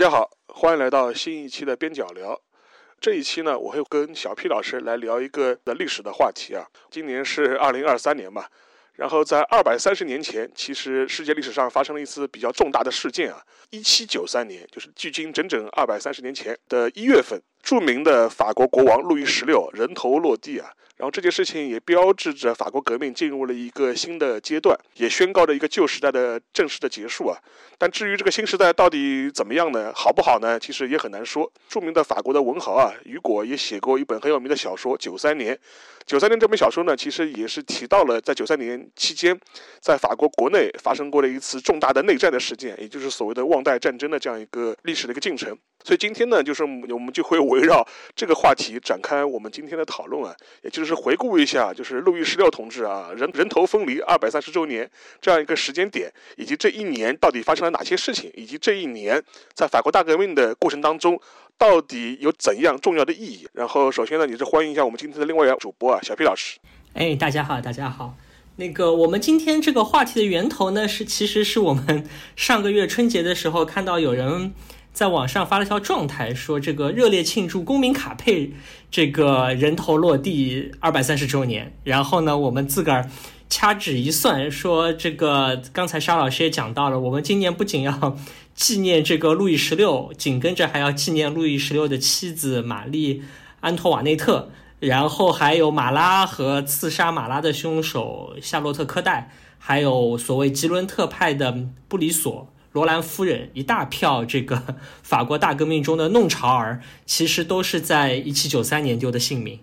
大家好，欢迎来到新一期的边角聊。这一期呢，我会跟小 P 老师来聊一个的历史的话题啊。今年是二零二三年嘛，然后在二百三十年前，其实世界历史上发生了一次比较重大的事件啊。一七九三年，就是距今整整二百三十年前的一月份，著名的法国国王路易十六人头落地啊。然后这件事情也标志着法国革命进入了一个新的阶段，也宣告着一个旧时代的正式的结束啊。但至于这个新时代到底怎么样呢？好不好呢？其实也很难说。著名的法国的文豪啊，雨果也写过一本很有名的小说《九三年》。九三年这本小说呢，其实也是提到了在九三年期间，在法国国内发生过的一次重大的内战的事件，也就是所谓的旺代战争的这样一个历史的一个进程。所以今天呢，就是我们就会围绕这个话题展开我们今天的讨论啊，也就是回顾一下，就是路易十六同志啊人人头分离二百三十周年这样一个时间点，以及这一年到底发生了哪些事情，以及这一年在法国大革命的过程当中到底有怎样重要的意义。然后首先呢，也是欢迎一下我们今天的另外一位主播啊，小 P 老师。哎，大家好，大家好。那个我们今天这个话题的源头呢，是其实是我们 上个月春节的时候看到有人。在网上发了条状态，说这个热烈庆祝公民卡佩这个人头落地二百三十周年。然后呢，我们自个儿掐指一算，说这个刚才沙老师也讲到了，我们今年不仅要 纪念这个路易十六，紧跟着还要纪念路易十六的妻子玛丽安托瓦内特，然后还有马拉和刺杀马拉的凶手夏洛特科代，还有所谓吉伦特派的布里索。罗兰夫人一大票这个法国大革命中的弄潮儿，其实都是在一七九三年丢的性命。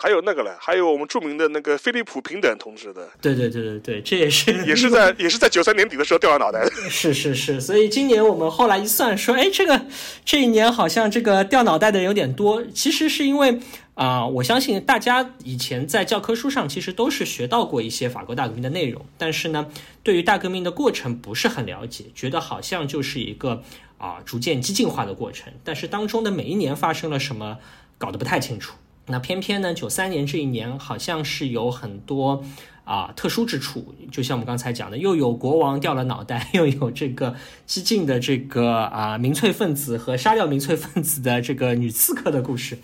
还有那个嘞，还有我们著名的那个菲利普平等同志的。对对对对对，这也是也是在也是在九三年底的时候掉了脑袋的。是是是，所以今年我们后来一算，说哎，这个这一年好像这个掉脑袋的人有点多。其实是因为。啊，我相信大家以前在教科书上其实都是学到过一些法国大革命的内容，但是呢，对于大革命的过程不是很了解，觉得好像就是一个啊逐渐激进化的过程，但是当中的每一年发生了什么，搞得不太清楚。那偏偏呢，九三年这一年好像是有很多啊特殊之处，就像我们刚才讲的，又有国王掉了脑袋，又有这个激进的这个啊民粹分子和杀掉民粹分子的这个女刺客的故事。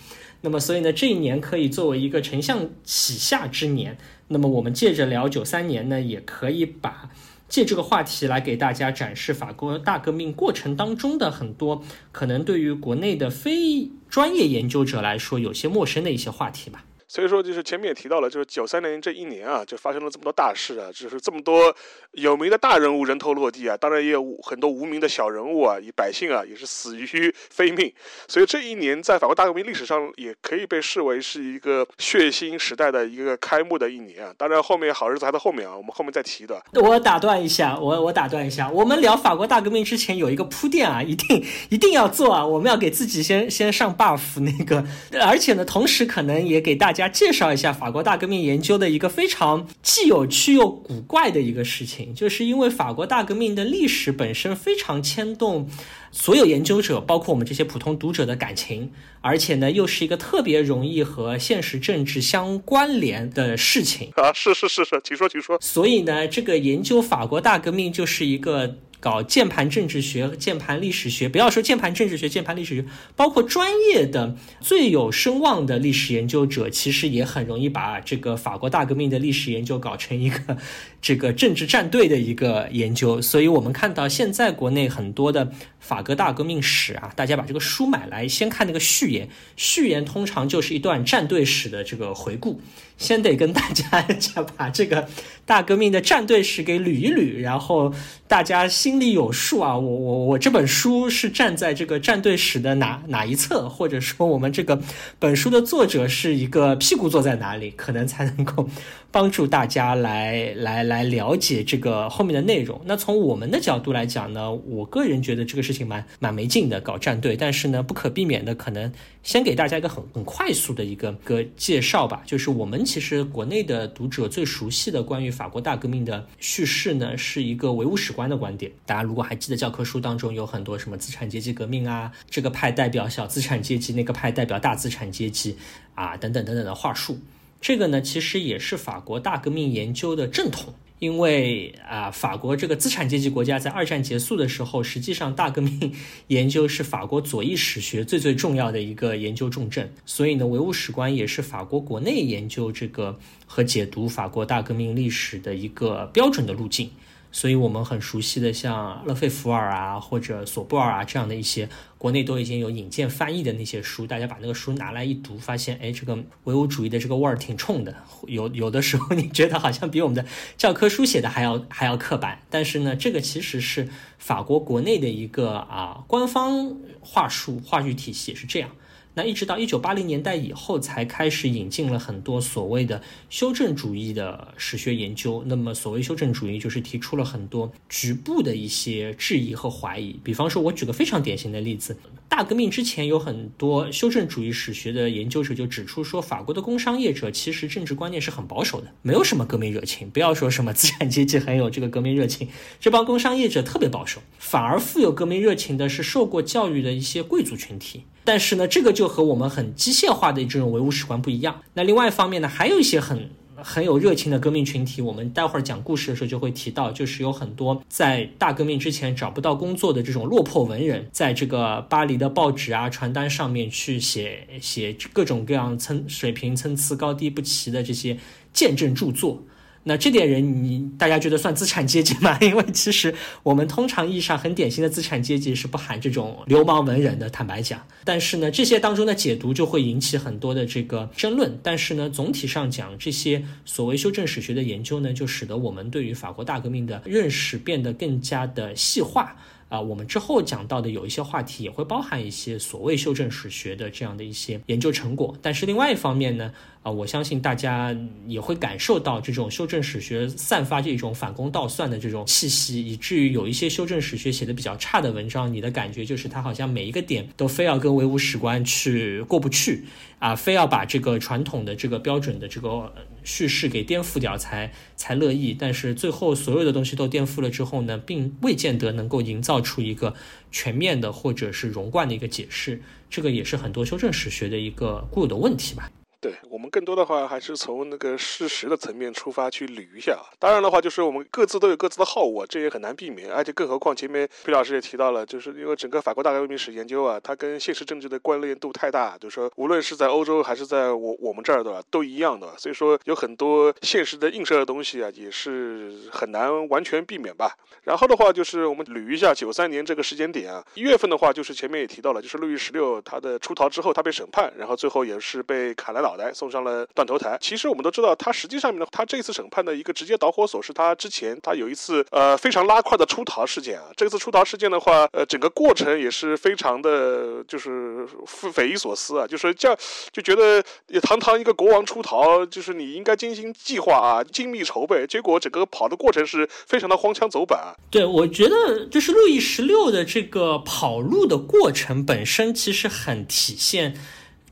那么，所以呢，这一年可以作为一个丞相启下之年。那么，我们借着聊九三年呢，也可以把借这个话题来给大家展示法国大革命过程当中的很多可能对于国内的非专业研究者来说有些陌生的一些话题吧。所以说，就是前面也提到了，就是九三年这一年啊，就发生了这么多大事啊，就是这么多有名的大人物人头落地啊，当然也有很多无名的小人物啊，以百姓啊也是死于非命。所以这一年在法国大革命历史上也可以被视为是一个血腥时代的一个开幕的一年啊。当然后面好日子还在后面啊，我们后面再提的。我打断一下，我我打断一下，我们聊法国大革命之前有一个铺垫啊，一定一定要做啊，我们要给自己先先上 buff 那个，而且呢，同时可能也给大家。介绍一下法国大革命研究的一个非常既有趣又古怪的一个事情，就是因为法国大革命的历史本身非常牵动所有研究者，包括我们这些普通读者的感情，而且呢，又是一个特别容易和现实政治相关联的事情啊！是是是是，请说请说。所以呢，这个研究法国大革命就是一个。搞键盘政治学和键盘历史学，不要说键盘政治学、键盘历史学，包括专业的最有声望的历史研究者，其实也很容易把这个法国大革命的历史研究搞成一个这个政治战队的一个研究。所以，我们看到现在国内很多的法国大革命史啊，大家把这个书买来，先看那个序言，序言通常就是一段战队史的这个回顾。先得跟大家讲，把这个大革命的战队史给捋一捋，然后大家心里有数啊。我我我这本书是站在这个战队史的哪哪一侧，或者说我们这个本书的作者是一个屁股坐在哪里，可能才能够。帮助大家来来来了解这个后面的内容。那从我们的角度来讲呢，我个人觉得这个事情蛮蛮没劲的，搞战队。但是呢，不可避免的，可能先给大家一个很很快速的一个个介绍吧。就是我们其实国内的读者最熟悉的关于法国大革命的叙事呢，是一个唯物史观的观点。大家如果还记得教科书当中有很多什么资产阶级革命啊，这个派代表小资产阶级，那个派代表大资产阶级啊，等等等等的话术。这个呢，其实也是法国大革命研究的正统，因为啊，法国这个资产阶级国家在二战结束的时候，实际上大革命研究是法国左翼史学最最重要的一个研究重镇，所以呢，唯物史观也是法国国内研究这个和解读法国大革命历史的一个标准的路径。所以我们很熟悉的像勒费弗尔啊，或者索布尔啊这样的一些国内都已经有引荐翻译的那些书，大家把那个书拿来一读，发现哎，这个唯物主义的这个味儿挺冲的。有有的时候你觉得好像比我们的教科书写的还要 还要刻板，但是呢，这个其实是法国国内的一个啊官方话术话语体系是这样。那一直到一九八零年代以后，才开始引进了很多所谓的修正主义的史学研究。那么，所谓修正主义，就是提出了很多局部的一些质疑和怀疑。比方说，我举个非常典型的例子：大革命之前，有很多修正主义史学的研究者就指出说，法国的工商业者其实政治观念是很保守的，没有什么革命热情。不要说什么资产阶级很有这个革命热情，这帮工商业者特别保守，反而富有革命热情的是受过教育的一些贵族群体。但是呢，这个就和我们很机械化的这种唯物史观不一样。那另外一方面呢，还有一些很很有热情的革命群体，我们待会儿讲故事的时候就会提到，就是有很多在大革命之前找不到工作的这种落魄文人，在这个巴黎的报纸啊、传单上面去写写各种各样参水平参差高低不齐的这些见证著作。那这点人，你大家觉得算资产阶级吗？因为其实我们通常意义上很典型的资产阶级是不含这种流氓文人的，坦白讲。但是呢，这些当中的解读就会引起很多的这个争论。但是呢，总体上讲，这些所谓修正史学的研究呢，就使得我们对于法国大革命的认识变得更加的细化。啊，我们之后讲到的有一些话题也会包含一些所谓修正史学的这样的一些研究成果。但是另外一方面呢？啊，我相信大家也会感受到这种修正史学散发这种反攻倒算的这种气息，以至于有一些修正史学写的比较差的文章，你的感觉就是他好像每一个点都非要跟唯物史观去过不去啊，非要把这个传统的这个标准的这个叙事给颠覆掉才才乐意。但是最后所有的东西都颠覆了之后呢，并未见得能够营造出一个全面的或者是融贯的一个解释。这个也是很多修正史学的一个固有的问题吧。对我们更多的话还是从那个事实的层面出发去捋一下啊。当然的话，就是我们各自都有各自的好恶，这也很难避免。而且更何况前面毕老师也提到了，就是因为整个法国大革命史研究啊，它跟现实政治的关联度太大，就是说无论是在欧洲还是在我我们这儿的都一样的。所以说有很多现实的映射的东西啊，也是很难完全避免吧。然后的话，就是我们捋一下九三年这个时间点啊，一月份的话，就是前面也提到了，就是路易十六他的出逃之后，他被审判，然后最后也是被砍了脑。来送上了断头台。其实我们都知道，他实际上面呢，他这次审判的一个直接导火索是他之前他有一次呃非常拉胯的出逃事件啊。这次出逃事件的话，呃，整个过程也是非常的，就是匪夷所思啊。就是这样就觉得堂堂一个国王出逃，就是你应该精心计划啊，精密筹备，结果整个跑的过程是非常的荒腔走板。对，我觉得就是路易十六的这个跑路的过程本身，其实很体现。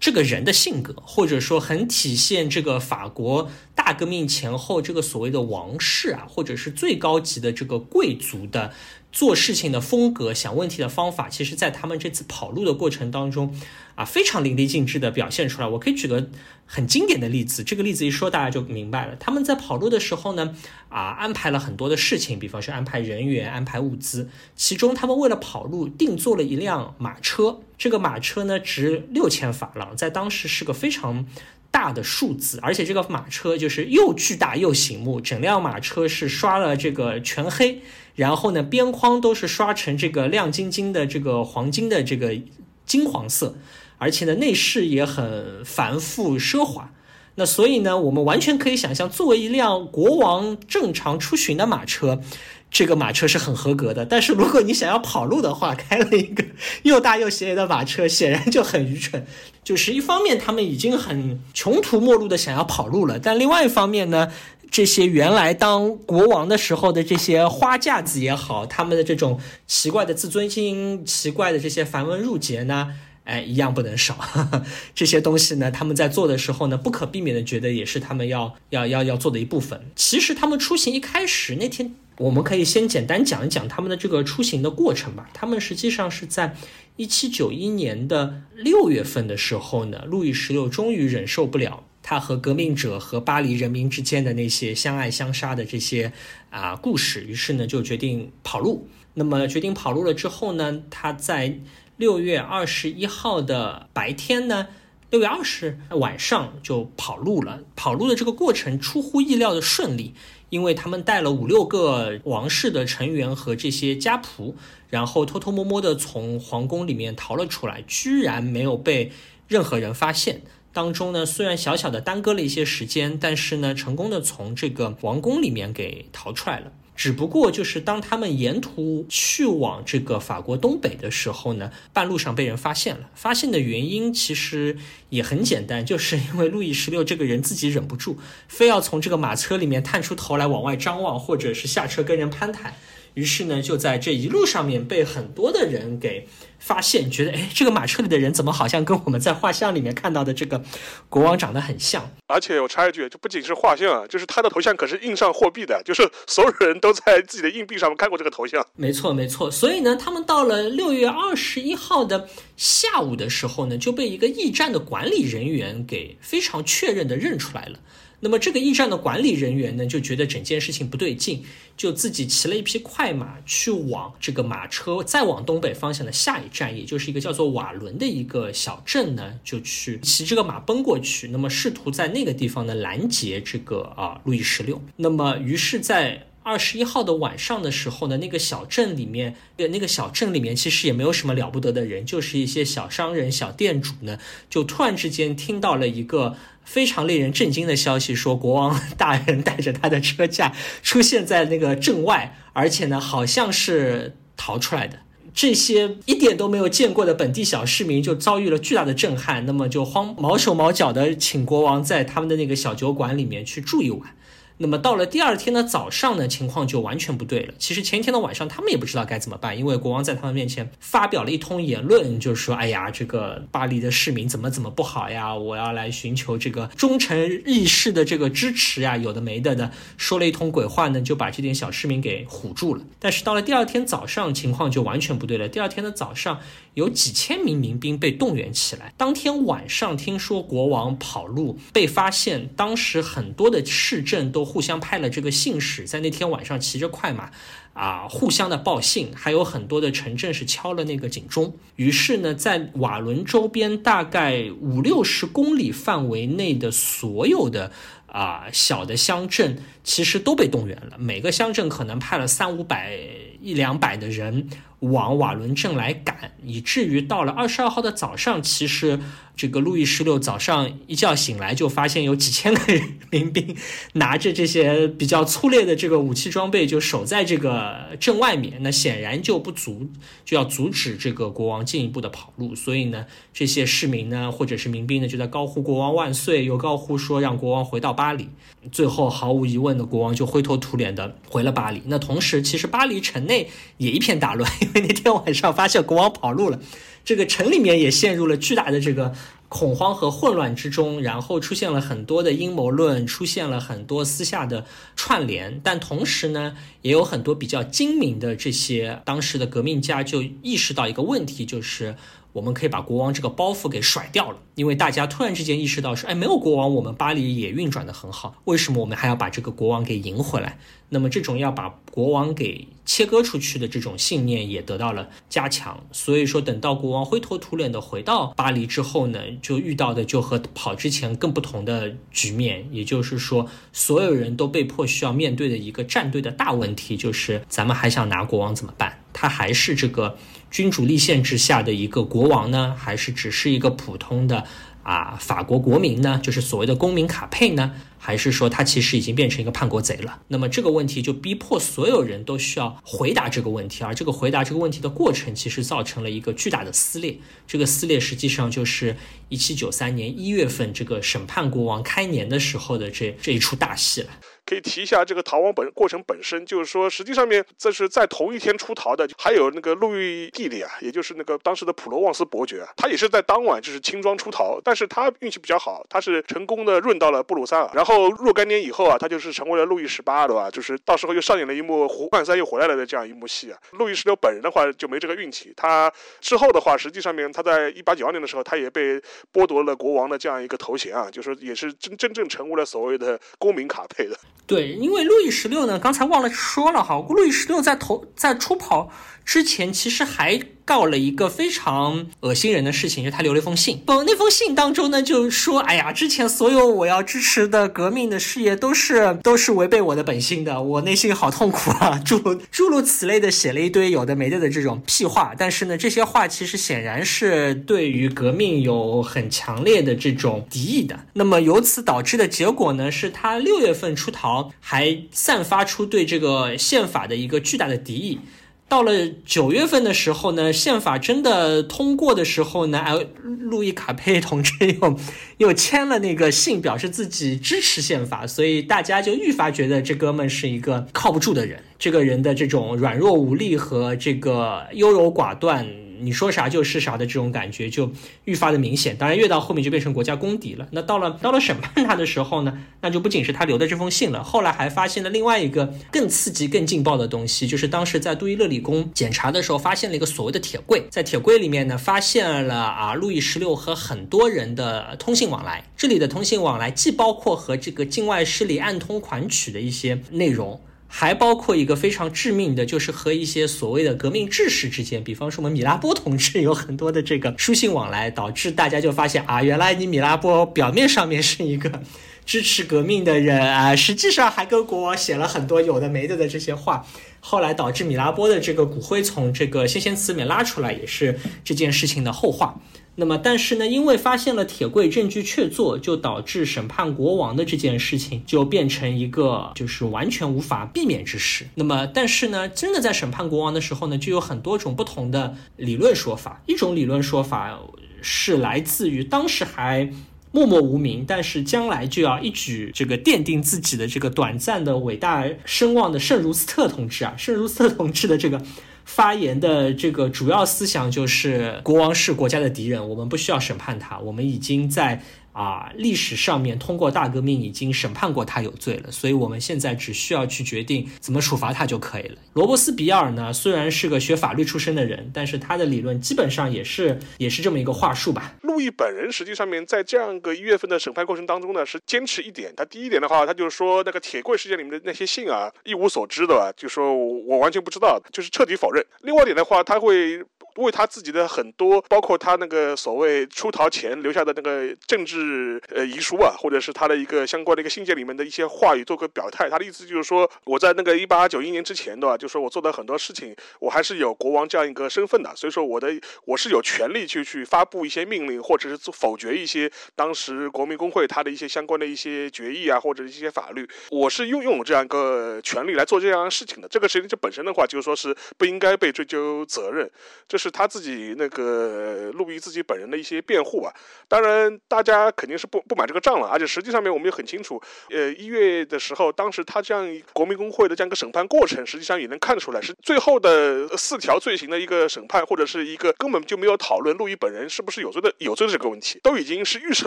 这个人的性格，或者说很体现这个法国大革命前后这个所谓的王室啊，或者是最高级的这个贵族的做事情的风格、想问题的方法，其实在他们这次跑路的过程当中。啊，非常淋漓尽致的表现出来。我可以举个很经典的例子，这个例子一说大家就明白了。他们在跑路的时候呢，啊，安排了很多的事情，比方说安排人员、安排物资。其中，他们为了跑路定做了一辆马车，这个马车呢值六千法郎，在当时是个非常大的数字。而且这个马车就是又巨大又醒目，整辆马车是刷了这个全黑，然后呢边框都是刷成这个亮晶晶的这个黄金的这个金黄色。而且呢，内饰也很繁复奢华，那所以呢，我们完全可以想象，作为一辆国王正常出巡的马车，这个马车是很合格的。但是如果你想要跑路的话，开了一个又大又斜的马车，显然就很愚蠢。就是一方面，他们已经很穷途末路的想要跑路了，但另外一方面呢，这些原来当国王的时候的这些花架子也好，他们的这种奇怪的自尊心、奇怪的这些繁文缛节呢。哎，一样不能少。这些东西呢，他们在做的时候呢，不可避免的觉得也是他们要要要要做的一部分。其实他们出行一开始那天，我们可以先简单讲一讲他们的这个出行的过程吧。他们实际上是在一七九一年的六月份的时候呢，路易十六终于忍受不了他和革命者和巴黎人民之间的那些相爱相杀的这些啊故事，于是呢就决定跑路。那么决定跑路了之后呢，他在六月二十一号的白天呢，六月二十晚上就跑路了。跑路的这个过程出乎意料的顺利，因为他们带了五六个王室的成员和这些家仆，然后偷偷摸摸的从皇宫里面逃了出来，居然没有被任何人发现。当中呢，虽然小小的耽搁了一些时间，但是呢，成功的从这个王宫里面给逃出来了。只不过就是当他们沿途去往这个法国东北的时候呢，半路上被人发现了。发现的原因其实也很简单，就是因为路易十六这个人自己忍不住，非要从这个马车里面探出头来往外张望，或者是下车跟人攀谈。于是呢，就在这一路上面被很多的人给发现，觉得哎，这个马车里的人怎么好像跟我们在画像里面看到的这个国王长得很像？而且我插一句，就不仅是画像啊，就是他的头像可是印上货币的，就是所有人都在自己的硬币上面看过这个头像。没错，没错。所以呢，他们到了六月二十一号的下午的时候呢，就被一个驿站的管理人员给非常确认的认出来了。那么这个驿站的管理人员呢，就觉得整件事情不对劲，就自己骑了一匹快马去往这个马车再往东北方向的下一站，也就是一个叫做瓦伦的一个小镇呢，就去骑这个马奔过去，那么试图在那个地方呢拦截这个啊路易十六。那么于是，在二十一号的晚上的时候呢，那个小镇里面，那个小镇里面其实也没有什么了不得的人，就是一些小商人、小店主呢，就突然之间听到了一个非常令人震惊的消息，说国王大人带着他的车驾出现在那个镇外，而且呢，好像是逃出来的。这些一点都没有见过的本地小市民就遭遇了巨大的震撼，那么就慌毛手毛脚的请国王在他们的那个小酒馆里面去住一晚。那么到了第二天的早上呢，情况就完全不对了。其实前一天的晚上，他们也不知道该怎么办，因为国王在他们面前发表了一通言论，就是说：“哎呀，这个巴黎的市民怎么怎么不好呀？我要来寻求这个忠臣义士的这个支持呀，有的没的的，说了一通鬼话呢，就把这点小市民给唬住了。但是到了第二天早上，情况就完全不对了。第二天的早上，有几千名民兵被动员起来。当天晚上，听说国王跑路被发现，当时很多的市镇都。互相派了这个信使，在那天晚上骑着快马，啊，互相的报信，还有很多的城镇是敲了那个警钟。于是呢，在瓦伦周边大概五六十公里范围内的所有的啊小的乡镇，其实都被动员了。每个乡镇可能派了三五百、一两百的人往瓦伦镇来赶，以至于到了二十二号的早上，其实。这个路易十六早上一觉醒来，就发现有几千个 民兵拿着这些比较粗劣的这个武器装备，就守在这个镇外面。那显然就不足，就要阻止这个国王进一步的跑路。所以呢，这些市民呢，或者是民兵呢，就在高呼“国王万岁”，又高呼说让国王回到巴黎。最后，毫无疑问的，国王就灰头土脸的回了巴黎。那同时，其实巴黎城内也一片大乱，为那天晚上发现国王跑路了。这个城里面也陷入了巨大的这个恐慌和混乱之中，然后出现了很多的阴谋论，出现了很多私下的串联，但同时呢，也有很多比较精明的这些当时的革命家就意识到一个问题，就是我们可以把国王这个包袱给甩掉了，因为大家突然之间意识到说，哎，没有国王，我们巴黎也运转的很好，为什么我们还要把这个国王给赢回来？那么这种要把国王给切割出去的这种信念也得到了加强，所以说等到国王灰头土脸的回到巴黎之后呢，就遇到的就和跑之前更不同的局面，也就是说，所有人都被迫需要面对的一个战队的大问题，就是咱们还想拿国王怎么办？他还是这个君主立宪之下的一个国王呢，还是只是一个普通的？啊，法国国民呢，就是所谓的公民卡佩呢，还是说他其实已经变成一个叛国贼了？那么这个问题就逼迫所有人都需要回答这个问题，而这个回答这个问题的过程，其实造成了一个巨大的撕裂。这个撕裂实际上就是一七九三年一月份这个审判国王开年的时候的这这一出大戏了。可以提一下这个逃亡本过程本身，就是说实际上面这是在同一天出逃的，还有那个路易弟弟啊，也就是那个当时的普罗旺斯伯爵啊，他也是在当晚就是轻装出逃，但是他运气比较好，他是成功的润到了布鲁塞尔，然后若干年以后啊，他就是成为了路易十八，对吧？就是到时候又上演了一幕胡汉三又回来了的这样一幕戏啊。路易十六本人的话就没这个运气，他之后的话，实际上面他在一八九二年的时候，他也被剥夺了国王的这样一个头衔啊，就是也是真真正成为了所谓的公民卡佩的。对，因为路易十六呢，刚才忘了说了哈，路易十六在投在出跑之前，其实还。告了一个非常恶心人的事情，就他留了一封信。不，那封信当中呢，就说：“哎呀，之前所有我要支持的革命的事业都是都是违背我的本心的，我内心好痛苦啊！” 诸诸如此类的，写了一堆有的没的的这种屁话。但是呢，这些话其实显然是对于革命有很强烈的这种敌意的。那么由此导致的结果呢，是他六月份出逃，还散发出对这个宪法的一个巨大的敌意。到了九月份的时候呢，宪法真的通过的时候呢，哎，路易卡佩同志又又签了那个信，表示自己支持宪法，所以大家就愈发觉得这哥们是一个靠不住的人，这个人的这种软弱无力和这个优柔寡断。你说啥就是啥的这种感觉就愈发的明显，当然越到后面就变成国家公敌了。那到了到了审判他的时候呢，那就不仅是他留的这封信了，后来还发现了另外一个更刺激、更劲爆的东西，就是当时在杜伊勒里宫检查的时候，发现了一个所谓的铁柜，在铁柜里面呢，发现了啊，路易十六和很多人的通信往来。这里的通信往来既包括和这个境外势力暗通款曲的一些内容。还包括一个非常致命的，就是和一些所谓的革命志士之间，比方说我们米拉波同志有很多的这个书信往来，导致大家就发现啊，原来你米拉波表面上面是一个支持革命的人啊，实际上还跟国王写了很多有的没的的这些话，后来导致米拉波的这个骨灰从这个先贤祠里面拉出来，也是这件事情的后话。那么，但是呢，因为发现了铁柜，证据确凿，就导致审判国王的这件事情就变成一个就是完全无法避免之事。那么，但是呢，真的在审判国王的时候呢，就有很多种不同的理论说法。一种理论说法是来自于当时还默默无名，但是将来就要一举这个奠定自己的这个短暂的伟大声望的圣茹斯特同志啊，圣茹斯特同志的这个。发言的这个主要思想就是国王是国家的敌人，我们不需要审判他，我们已经在。啊，历史上面通过大革命已经审判过他有罪了，所以我们现在只需要去决定怎么处罚他就可以了。罗伯斯比尔呢，虽然是个学法律出身的人，但是他的理论基本上也是也是这么一个话术吧。路易本人实际上面在这样一个一月份的审判过程当中呢，是坚持一点，他第一点的话，他就是说那个铁柜事件里面的那些信啊，一无所知的，就说我完全不知道，就是彻底否认。另外一点的话，他会。为他自己的很多，包括他那个所谓出逃前留下的那个政治呃遗书啊，或者是他的一个相关的一个信件里面的一些话语做个表态。他的意思就是说，我在那个一八九一年之前，的话？就说我做的很多事情，我还是有国王这样一个身份的，所以说我的我是有权利去去发布一些命令，或者是否决一些当时国民工会他的一些相关的一些决议啊，或者一些法律，我是拥拥有这样一个权利来做这样的事情的。这个事情这本身的话，就是说是不应该被追究责任，这。是他自己那个路易自己本人的一些辩护吧，当然大家肯定是不不买这个账了，而且实际上面我们也很清楚，呃一月的时候，当时他这样国民工会的这样一个审判过程，实际上也能看得出来，是最后的四条罪行的一个审判，或者是一个根本就没有讨论路易本人是不是有罪的有罪的这个问题，都已经是预设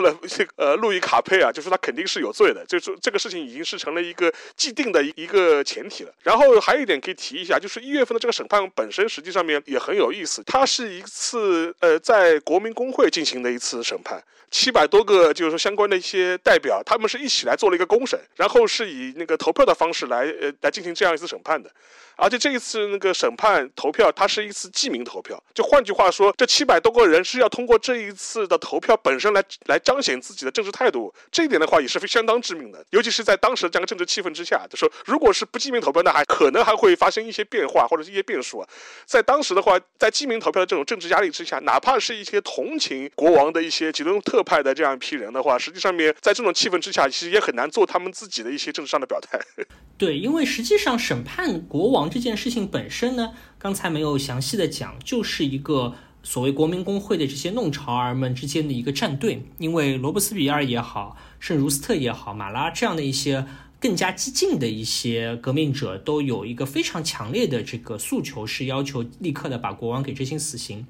了这个呃路易卡佩啊，就是他肯定是有罪的，就是这个事情已经是成了一个既定的一个前提了。然后还有一点可以提一下，就是一月份的这个审判本身实际上面也很有意思。它是一次呃，在国民工会进行的一次审判，七百多个就是说相关的一些代表，他们是一起来做了一个公审，然后是以那个投票的方式来呃来进行这样一次审判的。而且这一次那个审判投票，它是一次记名投票，就换句话说，这七百多个人是要通过这一次的投票本身来来彰显自己的政治态度。这一点的话也是非相当致命的，尤其是在当时这样的政治气氛之下，就说如果是不记名投票，那还可能还会发生一些变化或者是一些变数啊。在当时的话，在记名投票的这种政治压力之下，哪怕是一些同情国王的一些吉伦特派的这样一批人的话，实际上面在这种气氛之下，其实也很难做他们自己的一些政治上的表态。对，因为实际上审判国王这件事情本身呢，刚才没有详细的讲，就是一个所谓国民工会的这些弄潮儿们之间的一个战队。因为罗伯斯比尔也好，圣茹斯特也好，马拉这样的一些。更加激进的一些革命者都有一个非常强烈的这个诉求，是要求立刻的把国王给执行死刑。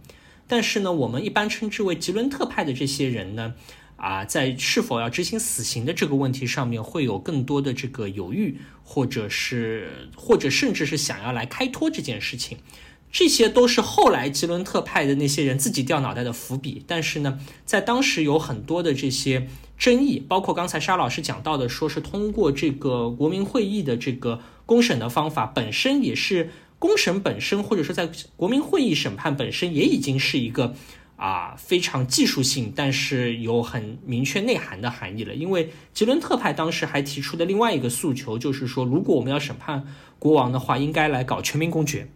但是呢，我们一般称之为吉伦特派的这些人呢，啊，在是否要执行死刑的这个问题上面，会有更多的这个犹豫，或者是或者甚至是想要来开脱这件事情。这些都是后来吉伦特派的那些人自己掉脑袋的伏笔。但是呢，在当时有很多的这些争议，包括刚才沙老师讲到的，说是通过这个国民会议的这个公审的方法，本身也是公审本身，或者说在国民会议审判本身，也已经是一个啊非常技术性，但是有很明确内涵的含义了。因为吉伦特派当时还提出的另外一个诉求，就是说，如果我们要审判国王的话，应该来搞全民公决。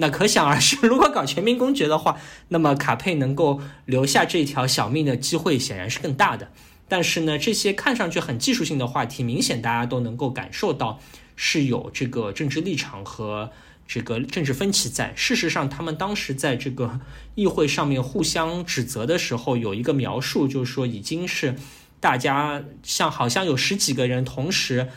那可想而知，如果搞全民公决的话，那么卡佩能够留下这条小命的机会显然是更大的。但是呢，这些看上去很技术性的话题，明显大家都能够感受到是有这个政治立场和这个政治分歧在。事实上，他们当时在这个议会上面互相指责的时候，有一个描述，就是说已经是大家像好像有十几个人同时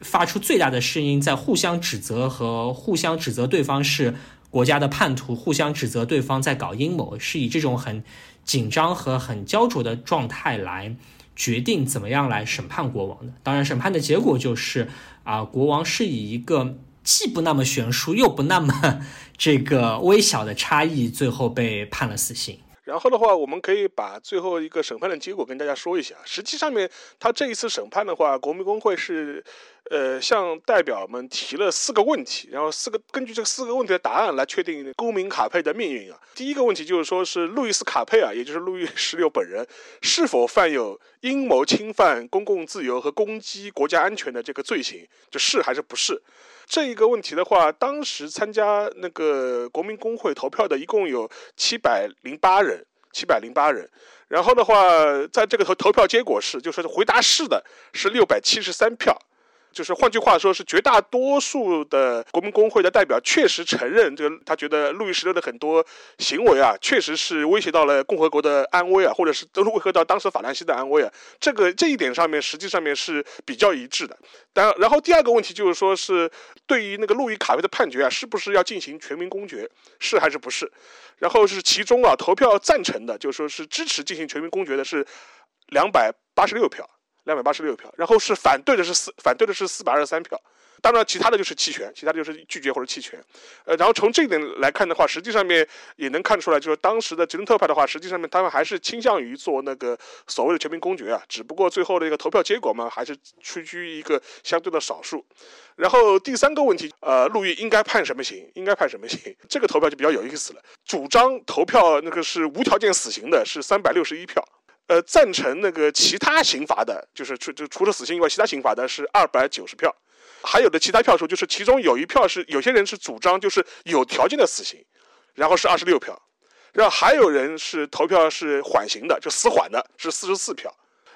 发出最大的声音，在互相指责和互相指责对方是。国家的叛徒互相指责对方在搞阴谋，是以这种很紧张和很焦灼的状态来决定怎么样来审判国王的。当然，审判的结果就是啊，国王是以一个既不那么悬殊又不那么这个微小的差异，最后被判了死刑。然后的话，我们可以把最后一个审判的结果跟大家说一下。实际上面，他这一次审判的话，国民工会是，呃，向代表们提了四个问题，然后四个根据这四个问题的答案来确定公民卡佩的命运啊。第一个问题就是说是路易斯卡佩啊，也就是路易十六本人，是否犯有阴谋侵犯公共自由和攻击国家安全的这个罪行，就是还是不是？这一个问题的话，当时参加那个国民工会投票的一共有七百零八人，七百零八人。然后的话，在这个投投票结果是，就是回答是的是六百七十三票。就是换句话说，是绝大多数的国民工会的代表确实承认，这个他觉得路易十六的很多行为啊，确实是威胁到了共和国的安危啊，或者是都是威胁到当时法兰西的安危啊。这个这一点上面，实际上面是比较一致的。当然，后第二个问题就是说，是对于那个路易卡维的判决啊，是不是要进行全民公决，是还是不是？然后是其中啊，投票赞成的，就说是支持进行全民公决的是两百八十六票。两百八十六票，然后是反对的是四，反对的是四百二十三票，当然其他的就是弃权，其他的就是拒绝或者弃权，呃，然后从这一点来看的话，实际上面也能看出来，就是当时的吉伦特派的话，实际上面他们还是倾向于做那个所谓的全民公决啊，只不过最后的一个投票结果嘛，还是屈居一个相对的少数。然后第三个问题，呃，路易应该判什么刑？应该判什么刑？这个投票就比较有意思了，主张投票那个是无条件死刑的是三百六十一票。呃，赞成那个其他刑罚的，就是除就除了死刑以外，其他刑罚的是二百九十票，还有的其他票数，就是其中有一票是有些人是主张就是有条件的死刑，然后是二十六票，然后还有人是投票是缓刑的，就死缓的，是四十四票。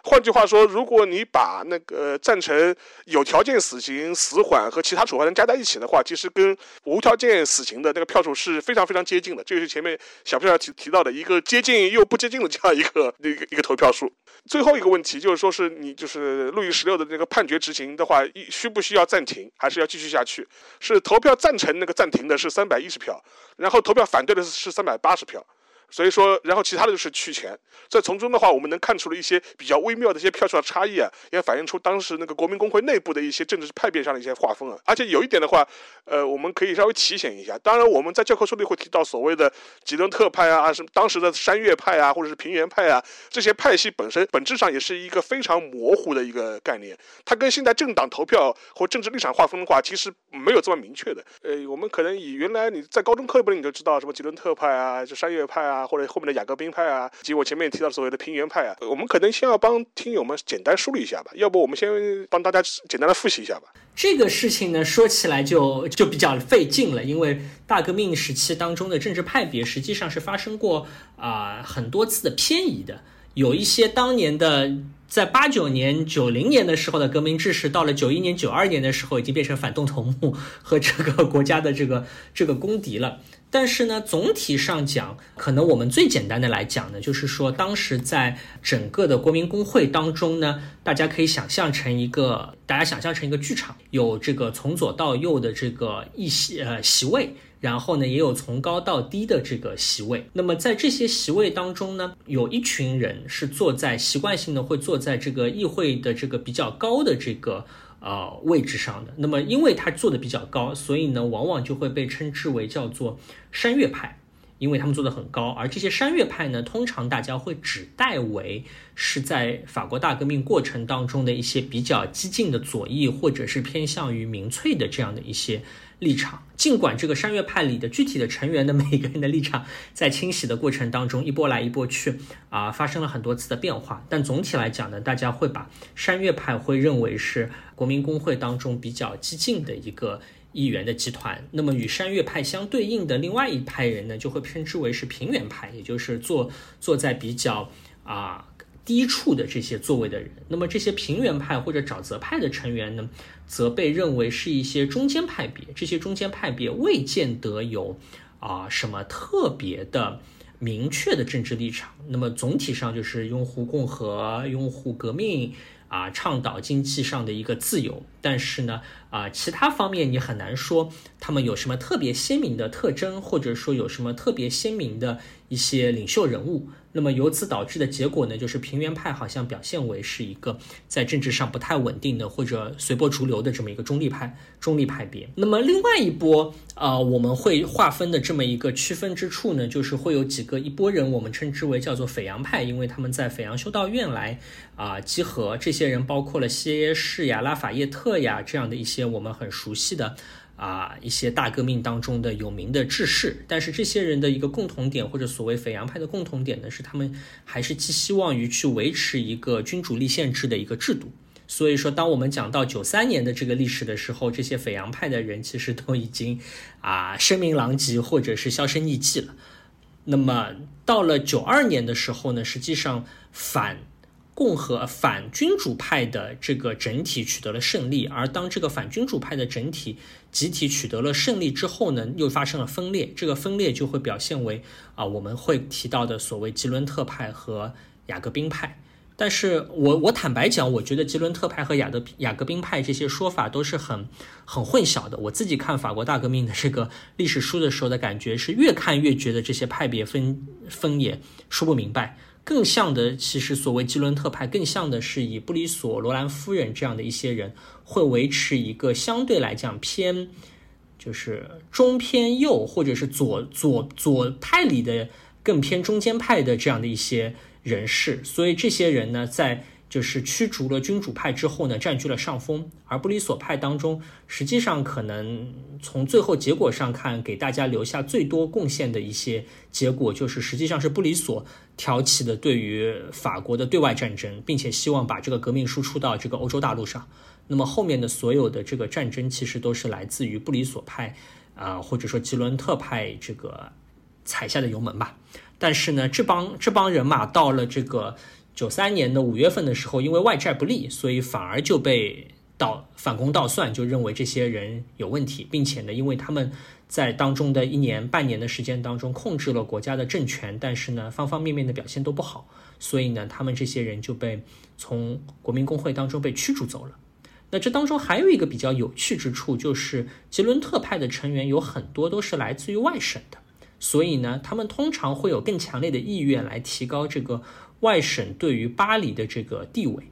换句话说，如果你把那个赞成有条件死刑、死缓和其他处罚人加在一起的话，其实跟无条件死刑的那个票数是非常非常接近的。这就是前面小票提提到的一个接近又不接近的这样一个一个一个投票数。最后一个问题就是说，是你就是路易十六的那个判决执行的话，需不需要暂停，还是要继续下去？是投票赞成那个暂停的是三百一十票，然后投票反对的是三百八十票。所以说，然后其他的就是去钱。在从中的话，我们能看出了一些比较微妙的一些票数的差异啊，也反映出当时那个国民工会内部的一些政治派别上的一些划分啊。而且有一点的话，呃，我们可以稍微提醒一下。当然，我们在教科书里会提到所谓的吉伦特派啊，什么当时的山岳派啊，或者是平原派啊，这些派系本身本质上也是一个非常模糊的一个概念。它跟现在政党投票或政治立场划分的话，其实没有这么明确的。呃，我们可能以原来你在高中课本里你就知道什么吉伦特派啊，就山岳派啊。啊，或者后面的雅各宾派啊，及我前面提到所谓的平原派啊，我们可能先要帮听友们简单梳理一下吧。要不我们先帮大家简单的复习一下吧。这个事情呢，说起来就就比较费劲了，因为大革命时期当中的政治派别实际上是发生过啊很多次的偏移的。有一些当年的在八九年、九零年的时候的革命志士，到了九一年、九二年的时候，已经变成反动头目 和这个国家的这个这个公敌了。但是呢，总体上讲，可能我们最简单的来讲呢，就是说，当时在整个的国民工会当中呢，大家可以想象成一个，大家想象成一个剧场，有这个从左到右的这个一席呃席位，然后呢，也有从高到低的这个席位。那么在这些席位当中呢，有一群人是坐在习惯性的会坐在这个议会的这个比较高的这个。呃，位置上的，那么因为他做的比较高，所以呢，往往就会被称之为叫做山岳派，因为他们做的很高。而这些山岳派呢，通常大家会指代为是在法国大革命过程当中的一些比较激进的左翼，或者是偏向于民粹的这样的一些。立场，尽管这个山岳派里的具体的成员的每一个人的立场在清洗的过程当中一波来一波去啊，发生了很多次的变化，但总体来讲呢，大家会把山岳派会认为是国民工会当中比较激进的一个议员的集团。那么与山岳派相对应的另外一派人呢，就会称之为是平原派，也就是坐坐在比较啊。低处的这些座位的人，那么这些平原派或者沼泽派的成员呢，则被认为是一些中间派别。这些中间派别未见得有啊什么特别的明确的政治立场。那么总体上就是拥护共和、拥护革命啊，倡导经济上的一个自由。但是呢，啊，其他方面你很难说他们有什么特别鲜明的特征，或者说有什么特别鲜明的一些领袖人物。那么由此导致的结果呢，就是平原派好像表现为是一个在政治上不太稳定的或者随波逐流的这么一个中立派中立派别。那么另外一波啊，我们会划分的这么一个区分之处呢，就是会有几个一波人，我们称之为叫做斐扬派，因为他们在斐扬修道院来啊集合。这些人包括了谢耶士呀、拉法叶特呀这样的一些我们很熟悉的。啊，一些大革命当中的有名的志士，但是这些人的一个共同点，或者所谓斐扬派的共同点呢，是他们还是寄希望于去维持一个君主立宪制的一个制度。所以说，当我们讲到九三年的这个历史的时候，这些斐扬派的人其实都已经啊声名狼藉，或者是销声匿迹了。那么到了九二年的时候呢，实际上反。共和反君主派的这个整体取得了胜利，而当这个反君主派的整体集体取得了胜利之后呢，又发生了分裂。这个分裂就会表现为啊，我们会提到的所谓吉伦特派和雅各宾派。但是我我坦白讲，我觉得吉伦特派和雅德雅各宾派这些说法都是很很混淆的。我自己看法国大革命的这个历史书的时候的感觉是，越看越觉得这些派别分分也说不明白。更像的，其实所谓基伦特派，更像的是以布里索、罗兰夫人这样的一些人，会维持一个相对来讲偏，就是中偏右，或者是左左左派里的更偏中间派的这样的一些人士。所以这些人呢，在就是驱逐了君主派之后呢，占据了上风。而布里索派当中，实际上可能从最后结果上看，给大家留下最多贡献的一些结果，就是实际上是布里索挑起的对于法国的对外战争，并且希望把这个革命输出到这个欧洲大陆上。那么后面的所有的这个战争，其实都是来自于布里索派啊，或者说吉伦特派这个踩下的油门吧。但是呢，这帮这帮人马到了这个。九三年的五月份的时候，因为外债不利，所以反而就被倒反攻倒算，就认为这些人有问题，并且呢，因为他们在当中的一年半年的时间当中控制了国家的政权，但是呢，方方面面的表现都不好，所以呢，他们这些人就被从国民工会当中被驱逐走了。那这当中还有一个比较有趣之处，就是吉伦特派的成员有很多都是来自于外省的，所以呢，他们通常会有更强烈的意愿来提高这个。外省对于巴黎的这个地位，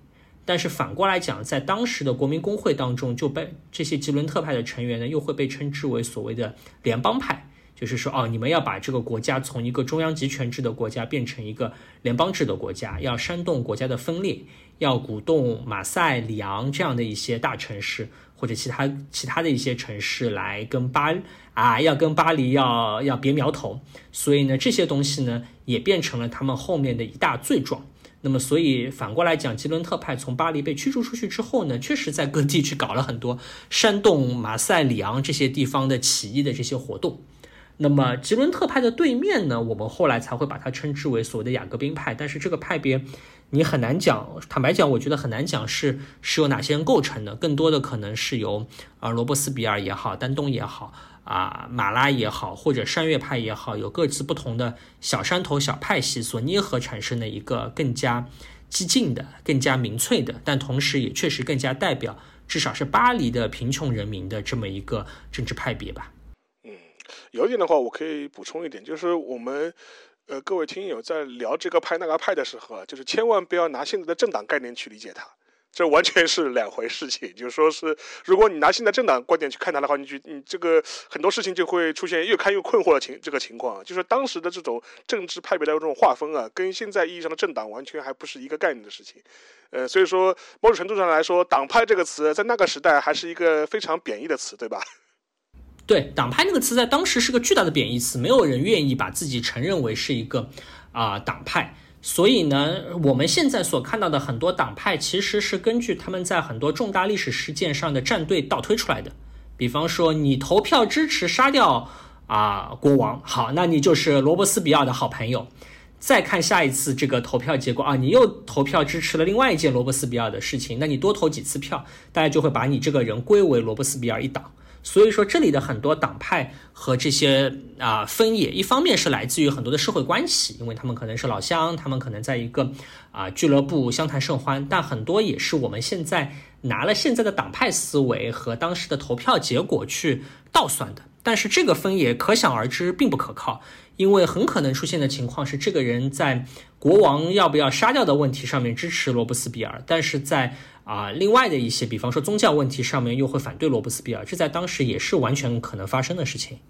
但是反过来讲，在当时的国民工会当中，就被这些吉伦特派的成员呢，又会被称之为所谓的联邦派，就是说，哦，你们要把这个国家从一个中央集权制的国家变成一个联邦制的国家，要煽动国家的分裂，要鼓动马赛、里昂这样的一些大城市或者其他其他的一些城市来跟巴啊，要跟巴黎要要别苗头，所以呢，这些东西呢。也变成了他们后面的一大罪状。那么，所以反过来讲，吉伦特派从巴黎被驱逐出去之后呢，确实在各地去搞了很多煽动马赛、里昂这些地方的起义的这些活动。那么吉伦特派的对面呢，我们后来才会把它称之为所谓的雅各宾派。但是这个派别你很难讲，坦白讲，我觉得很难讲是是由哪些人构成的，更多的可能是由啊罗伯斯比尔也好，丹东也好。啊，马拉也好，或者山岳派也好，有各自不同的小山头、小派系所捏合产生的一个更加激进的、更加民粹的，但同时也确实更加代表至少是巴黎的贫穷人民的这么一个政治派别吧。嗯，有一点的话，我可以补充一点，就是我们呃各位听友在聊这个派那个派的时候啊，就是千万不要拿现在的政党概念去理解它。这完全是两回事情，就是说是，如果你拿现在政党观点去看它的话，你就你这个很多事情就会出现越看越困惑的情这个情况。就是当时的这种政治派别的这种划分啊，跟现在意义上的政党完全还不是一个概念的事情。呃，所以说某种程度上来说，党派这个词在那个时代还是一个非常贬义的词，对吧？对，党派那个词在当时是个巨大的贬义词，没有人愿意把自己承认为是一个啊党派。所以呢，我们现在所看到的很多党派，其实是根据他们在很多重大历史事件上的站队倒推出来的。比方说，你投票支持杀掉啊国王，好，那你就是罗伯斯比尔的好朋友。再看下一次这个投票结果啊，你又投票支持了另外一件罗伯斯比尔的事情，那你多投几次票，大家就会把你这个人归为罗伯斯比尔一党。所以说，这里的很多党派和这些啊分野，一方面是来自于很多的社会关系，因为他们可能是老乡，他们可能在一个啊俱乐部相谈甚欢，但很多也是我们现在拿了现在的党派思维和当时的投票结果去倒算的。但是这个分野可想而知并不可靠，因为很可能出现的情况是，这个人在国王要不要杀掉的问题上面支持罗伯斯比尔，但是在啊，另外的一些，比方说宗教问题上面又会反对罗伯斯比尔，这在当时也是完全可能发生的事情。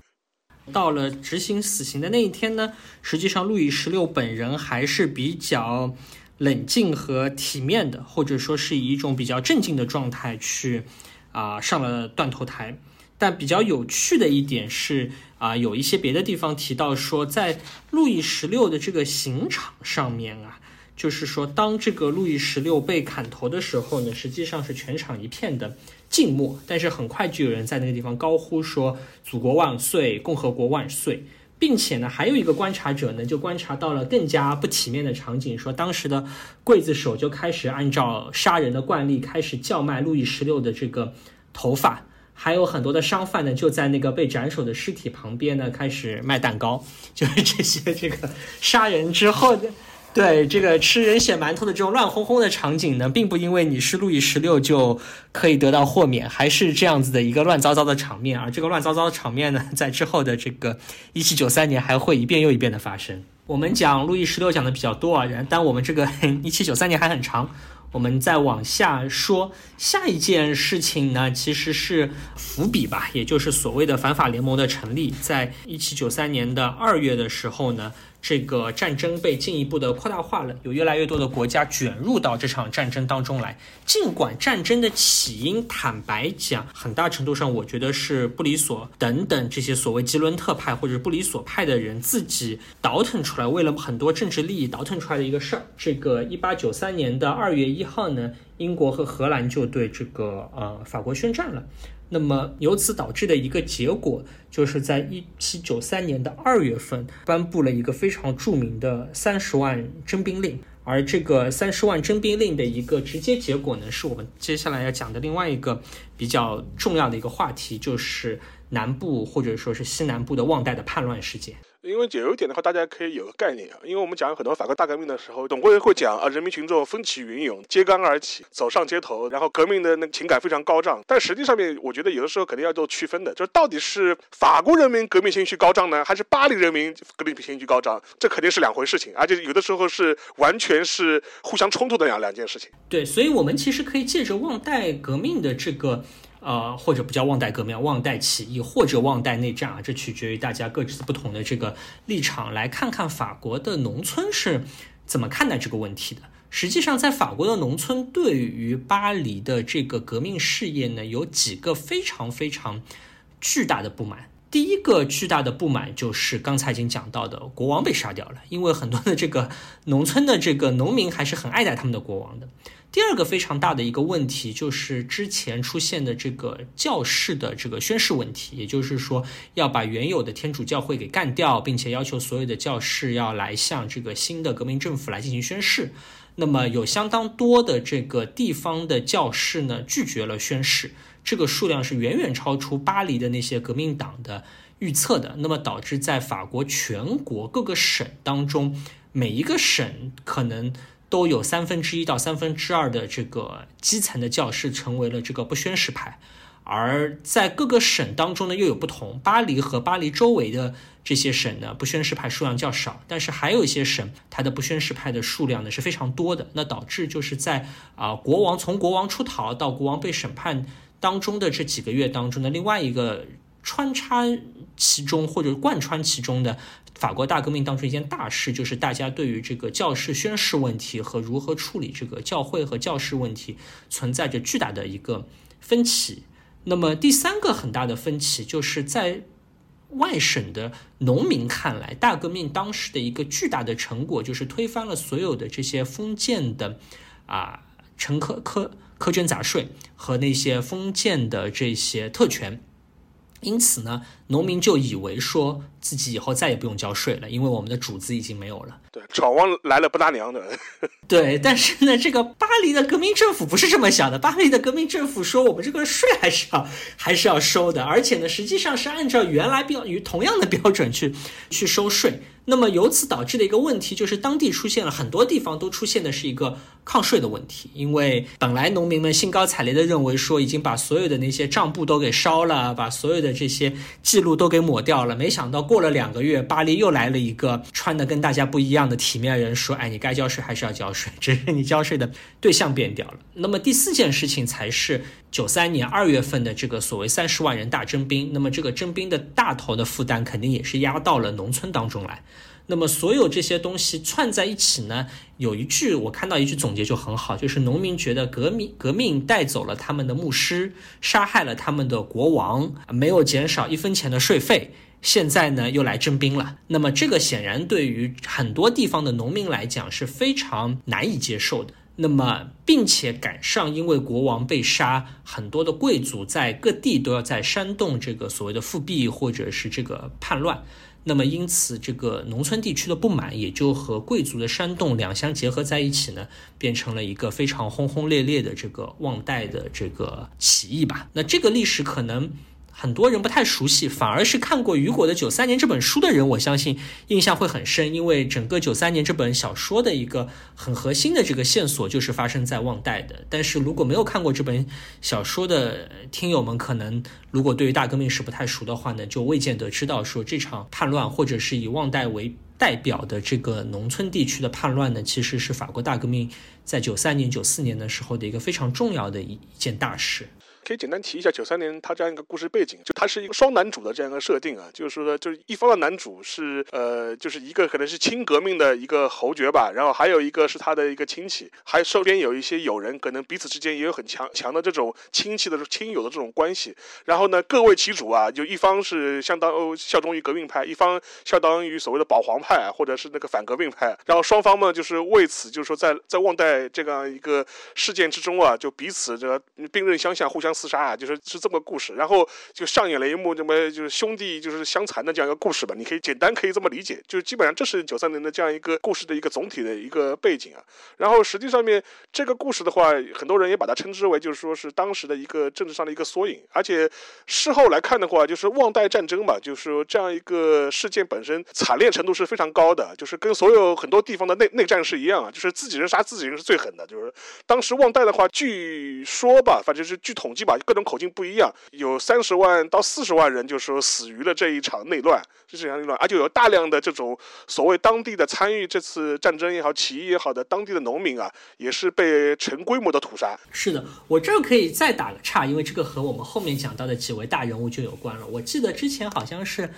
到了执行死刑的那一天呢，实际上路易十六本人还是比较冷静和体面的，或者说是以一种比较镇静的状态去啊上了断头台。但比较有趣的一点是啊，有一些别的地方提到说，在路易十六的这个刑场上面啊。就是说，当这个路易十六被砍头的时候呢，实际上是全场一片的静默。但是很快就有人在那个地方高呼说：“祖国万岁，共和国万岁！”并且呢，还有一个观察者呢，就观察到了更加不体面的场景，说当时的刽子手就开始按照杀人的惯例开始叫卖路易十六的这个头发，还有很多的商贩呢，就在那个被斩首的尸体旁边呢开始卖蛋糕，就是这些这个杀人之后的。对这个吃人血馒头的这种乱哄哄的场景呢，并不因为你是路易十六就可以得到豁免，还是这样子的一个乱糟糟的场面。而这个乱糟糟的场面呢，在之后的这个一七九三年还会一遍又一遍的发生。我们讲路易十六讲的比较多啊，但我们这个一七九三年还很长。我们再往下说，下一件事情呢，其实是伏笔吧，也就是所谓的反法联盟的成立，在一七九三年的二月的时候呢。这个战争被进一步的扩大化了，有越来越多的国家卷入到这场战争当中来。尽管战争的起因，坦白讲，很大程度上我觉得是布里索等等这些所谓吉伦特派或者布里索派的人自己倒腾出来，为了很多政治利益倒腾出来的一个事儿。这个一八九三年的二月一号呢，英国和荷兰就对这个呃法国宣战了。那么由此导致的一个结果，就是在一七九三年的二月份颁布了一个非常著名的三十万征兵令，而这个三十万征兵令的一个直接结果呢，是我们接下来要讲的另外一个比较重要的一个话题，就是南部或者说是西南部的旺代的叛乱事件。因为有一点的话，大家可以有个概念啊。因为我们讲很多法国大革命的时候，总归会讲啊，人民群众风起云涌，揭竿而起，走上街头，然后革命的那个情感非常高涨。但实际上面，我觉得有的时候肯定要做区分的，就是到底是法国人民革命情绪高涨呢，还是巴黎人民革命情绪高涨？这肯定是两回事情，而且有的时候是完全是互相冲突的两两件事情。对，所以我们其实可以借着旺代革命的这个。呃，或者不叫忘带革命，忘带起义，或者忘带内战啊，这取决于大家各自不同的这个立场。来看看法国的农村是怎么看待这个问题的。实际上，在法国的农村，对于巴黎的这个革命事业呢，有几个非常非常巨大的不满。第一个巨大的不满就是刚才已经讲到的国王被杀掉了，因为很多的这个农村的这个农民还是很爱戴他们的国王的。第二个非常大的一个问题就是之前出现的这个教士的这个宣誓问题，也就是说要把原有的天主教会给干掉，并且要求所有的教士要来向这个新的革命政府来进行宣誓。那么有相当多的这个地方的教士呢拒绝了宣誓。这个数量是远远超出巴黎的那些革命党的预测的，那么导致在法国全国各个省当中，每一个省可能都有三分之一到三分之二的这个基层的教师成为了这个不宣誓派，而在各个省当中呢又有不同，巴黎和巴黎周围的这些省呢不宣誓派数量较少，但是还有一些省它的不宣誓派的数量呢是非常多的，那导致就是在啊国王从国王出逃到国王被审判。当中的这几个月当中的另外一个穿插其中或者贯穿其中的法国大革命当中一件大事，就是大家对于这个教士宣誓问题和如何处理这个教会和教士问题存在着巨大的一个分歧。那么第三个很大的分歧，就是在外省的农民看来，大革命当时的一个巨大的成果，就是推翻了所有的这些封建的啊陈科科。苛捐杂税和那些封建的这些特权，因此呢，农民就以为说自己以后再也不用交税了，因为我们的主子已经没有了。对，闯王来了不大娘的。对，但是呢，这个巴黎的革命政府不是这么想的。巴黎的革命政府说，我们这个税还是要 还是要收的，而且呢，实际上是按照原来标与同样的标准去去收税。那么由此导致的一个问题就是，当地出现了很多地方都出现的是一个抗税的问题，因为本来农民们兴高采烈的认为说已经把所有的那些账簿都给烧了，把所有的这些记录都给抹掉了，没想到过了两个月，巴黎又来了一个穿的跟大家不一样的体面人，说，哎，你该交税还是要交税，只是你交税的对象变掉了。那么第四件事情才是九三年二月份的这个所谓三十万人大征兵，那么这个征兵的大头的负担肯定也是压到了农村当中来。那么所有这些东西串在一起呢，有一句我看到一句总结就很好，就是农民觉得革命革命带走了他们的牧师，杀害了他们的国王，没有减少一分钱的税费，现在呢又来征兵了。那么这个显然对于很多地方的农民来讲是非常难以接受的。那么并且赶上因为国王被杀，很多的贵族在各地都要在煽动这个所谓的复辟或者是这个叛乱。那么，因此，这个农村地区的不满也就和贵族的煽动两相结合在一起呢，变成了一个非常轰轰烈烈的这个旺代的这个起义吧。那这个历史可能。很多人不太熟悉，反而是看过雨果的《九三年》这本书的人，我相信印象会很深。因为整个《九三年》这本小说的一个很核心的这个线索就是发生在旺代的。但是如果没有看过这本小说的听友们，可能如果对于大革命史不太熟的话呢，就未见得知道说这场叛乱，或者是以旺代为代表的这个农村地区的叛乱呢，其实是法国大革命在九三年、九四年的时候的一个非常重要的一一件大事。可以简单提一下九三年他这样一个故事背景，就他是一个双男主的这样一个设定啊，就是说，就是一方的男主是呃，就是一个可能是亲革命的一个侯爵吧，然后还有一个是他的一个亲戚，还身边有一些友人，可能彼此之间也有很强强的这种亲戚的亲友的这种关系。然后呢，各为其主啊，就一方是相当哦效忠于革命派，一方相当于所谓的保皇派或者是那个反革命派。然后双方嘛，就是为此就是说在在旺代这样一个事件之中啊，就彼此这个兵刃相向，互相。厮杀啊，就是是这么个故事，然后就上演了一幕这么就是兄弟就是相残的这样一个故事吧。你可以简单可以这么理解，就基本上这是九三年的这样一个故事的一个总体的一个背景啊。然后实际上面这个故事的话，很多人也把它称之为就是说是当时的一个政治上的一个缩影。而且事后来看的话，就是旺代战争嘛，就是说这样一个事件本身惨烈程度是非常高的，就是跟所有很多地方的内内战是一样啊，就是自己人杀自己人是最狠的。就是当时旺代的话，据说吧，反正是据统计。吧，各种口径不一样，有三十万到四十万人，就说死于了这一场内乱，是这样内乱，而且有大量的这种所谓当地的参与这次战争也好，起义也好的当地的农民啊，也是被成规模的屠杀。是的，我这儿可以再打个岔，因为这个和我们后面讲到的几位大人物就有关了。我记得之前好像是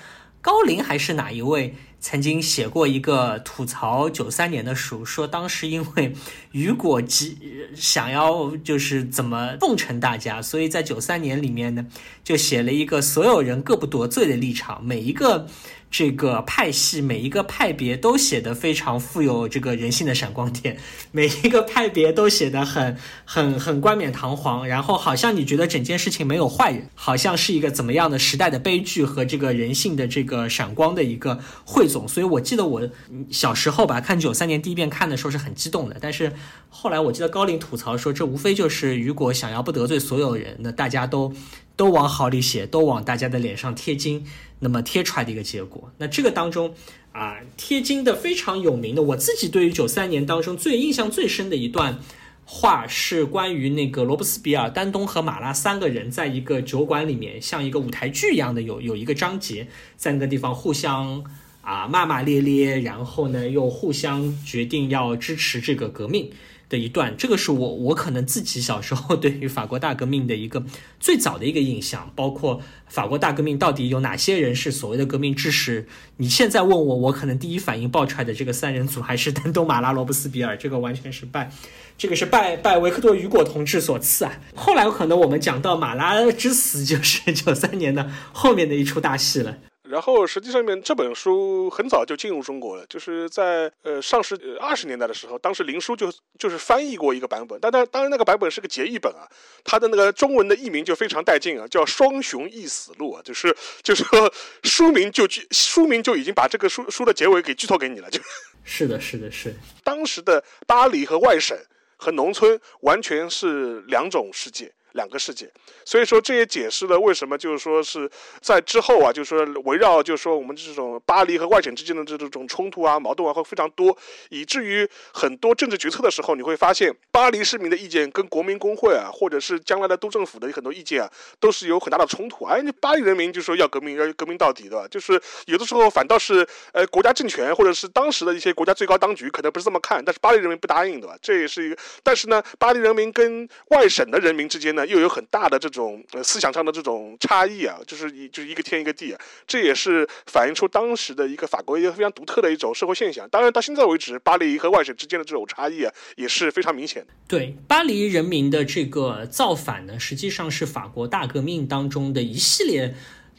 高林还是哪一位曾经写过一个吐槽九三年的书，说当时因为雨果急想要就是怎么奉承大家，所以在九三年里面呢，就写了一个所有人各不得罪的立场，每一个。这个派系每一个派别都写的非常富有这个人性的闪光点，每一个派别都写的很很很冠冕堂皇，然后好像你觉得整件事情没有坏人，好像是一个怎么样的时代的悲剧和这个人性的这个闪光的一个汇所以我记得我小时候吧，看九三年第一遍看的时候是很激动的，但是后来我记得高林吐槽说，这无非就是如果想要不得罪所有人，那大家都。都往好里写，都往大家的脸上贴金，那么贴出来的一个结果。那这个当中啊，贴金的非常有名的，我自己对于九三年当中最印象最深的一段话，是关于那个罗伯斯比尔、丹东和马拉三个人在一个酒馆里面，像一个舞台剧一样的有有一个章节，在那个地方互相啊骂骂咧咧，然后呢又互相决定要支持这个革命。的一段，这个是我我可能自己小时候 对于法国大革命的一个最早的一个印象，包括法国大革命到底有哪些人是所谓的革命志士？你现在问我，我可能第一反应爆出来的这个三人组还是 丹东、马拉、罗伯斯比尔，这个完全是拜这个是拜拜维克多·雨果同志所赐啊。后来可能我们讲到马拉之死，就是 九三年的后面的一出大戏了。然后实际上面这本书很早就进入中国了，就是在呃上世二十年代的时候，当时林书就就是翻译过一个版本，但但当然那个版本是个结译本啊，它的那个中文的译名就非常带劲啊，叫《双雄异死录》啊，就是就是说书名就剧书名就已经把这个书书的结尾给剧透给你了，就是的，是的，是 当时的巴黎和外省和农村完全是两种世界。两个世界，所以说这也解释了为什么就是说是在之后啊，就是说围绕就是说我们这种巴黎和外省之间的这种冲突啊、矛盾啊会非常多，以至于很多政治决策的时候，你会发现巴黎市民的意见跟国民工会啊，或者是将来的督政府的很多意见啊，都是有很大的冲突。哎，你巴黎人民就说要革命，要革命到底，对吧？就是有的时候反倒是呃国家政权或者是当时的一些国家最高当局可能不是这么看，但是巴黎人民不答应，对吧？这也是一个。但是呢，巴黎人民跟外省的人民之间呢。又有很大的这种呃思想上的这种差异啊，就是一就是一个天一个地，啊这也是反映出当时的一个法国一个非常独特的一种社会现象。当然，到现在为止，巴黎和外省之间的这种差异啊，也是非常明显的。对巴黎人民的这个造反呢，实际上是法国大革命当中的一系列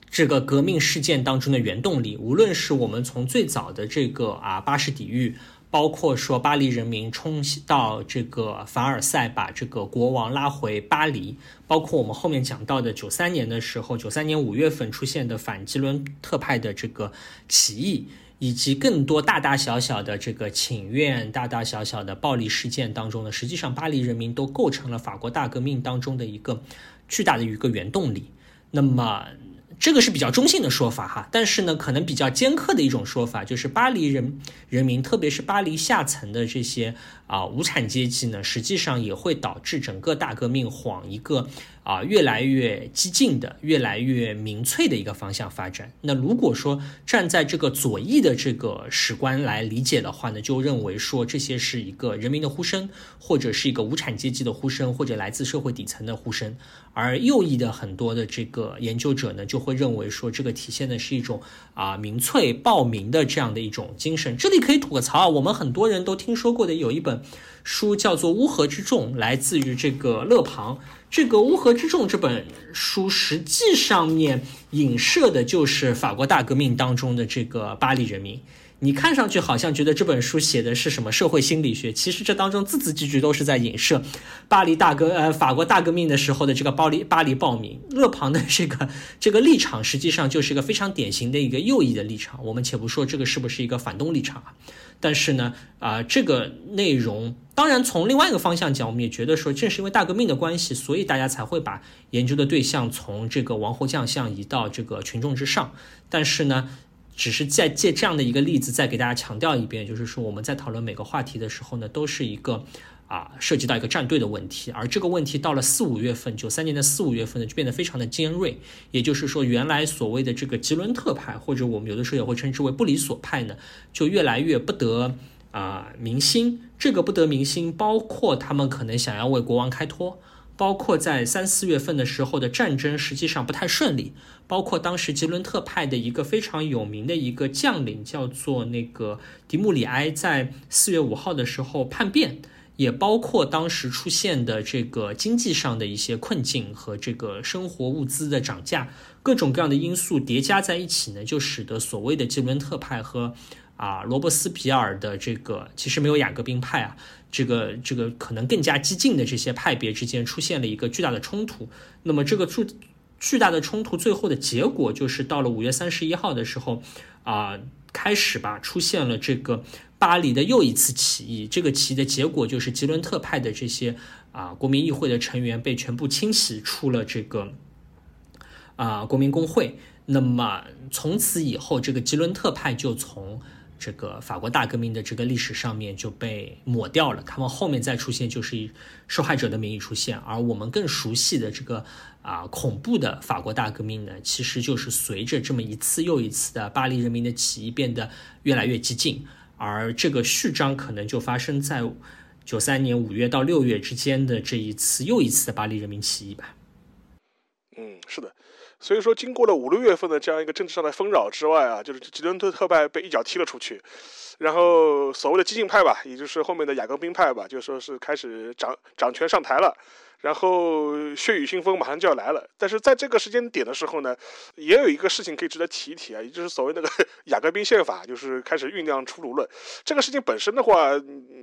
这个革命事件当中的原动力。无论是我们从最早的这个啊巴士底狱。包括说巴黎人民冲到这个凡尔赛，把这个国王拉回巴黎；包括我们后面讲到的九三年的时候，九三年五月份出现的反吉伦特派的这个起义，以及更多大大小小的这个请愿、大大小小的暴力事件当中呢，实际上巴黎人民都构成了法国大革命当中的一个巨大的一个原动力。那么。这个是比较中性的说法哈，但是呢，可能比较尖刻的一种说法就是巴黎人人民，特别是巴黎下层的这些啊无产阶级呢，实际上也会导致整个大革命往一个。啊，越来越激进的、越来越民粹的一个方向发展。那如果说站在这个左翼的这个史观来理解的话呢，就认为说这些是一个人民的呼声，或者是一个无产阶级的呼声，或者来自社会底层的呼声。而右翼的很多的这个研究者呢，就会认为说这个体现的是一种啊民粹暴民的这样的一种精神。这里可以吐个槽啊，我们很多人都听说过的有一本书叫做《乌合之众》，来自于这个勒庞。这个《乌合之众》这本书，实际上面影射的就是法国大革命当中的这个巴黎人民。你看上去好像觉得这本书写的是什么社会心理学，其实这当中字字句句都是在影射巴黎大革呃法国大革命的时候的这个巴黎巴黎暴民。勒庞的这个 这个立场，实际上就是一个非常典型的一个右翼的立场。我们且不说这个是不是一个反动立场啊。但是呢，啊，这个内容当然从另外一个方向讲，我们也觉得说，正是因为大革命的关系，所以大家才会把研究的对象从这个王侯将相移到这个群众之上。但是呢，只是在借这样的一个例子，再给大家强调一遍，就是说我们在讨论每个话题的时候呢，都是一个。啊，涉及到一个站队的问题，而这个问题到了四五月份，九三年的四五月份呢，就变得非常的尖锐。也就是说，原来所谓的这个吉伦特派，或者我们有的时候也会称之为布里索派呢，就越来越不得啊民心。这个不得民心，包括他们可能想要为国王开脱，包括在三四月份的时候的战争实际上不太顺利，包括当时吉伦特派的一个非常有名的一个将领叫做那个迪穆里埃，在四月五号的时候叛变，也包括当时出现的这个经济上的一些困境和这个生活物资的涨价，各种各样的因素叠加在一起呢，就使得所谓的吉伦特派和啊罗伯斯皮尔的这个其实没有雅各宾派啊。这个这个可能更加激进的这些派别之间出现了一个巨大的冲突，那么这个巨巨大的冲突最后的结果就是到了五月三十一号的时候，啊，开始吧出现了这个巴黎的又一次起义，这个起义的结果就是吉伦特派的这些啊国民议会的成员被全部清洗出了这个啊国民工会，那么从此以后这个吉伦特派就从。这个法国大革命的这个历史上面就被抹掉了，他们后面再出现就是以受害者的名义出现，而我们更熟悉的这个啊恐怖的法国大革命呢，其实就是随着这么一次又一次的巴黎人民的起义变得越来越激进，而这个序章可能就发生在九三年五月到六月之间的这一次又一次的巴黎人民起义吧。嗯，是的。所以说，经过了五六月份的这样一个政治上的纷扰之外啊，就是吉伦特特派被一脚踢了出去，然后所谓的激进派吧，也就是后面的雅各宾派吧，就说是开始掌掌权上台了，然后血雨腥风马上就要来了。但是在这个时间点的时候呢，也有一个事情可以值得提一提啊，也就是所谓那个雅各宾宪法，就是开始酝酿出炉了。这个事情本身的话，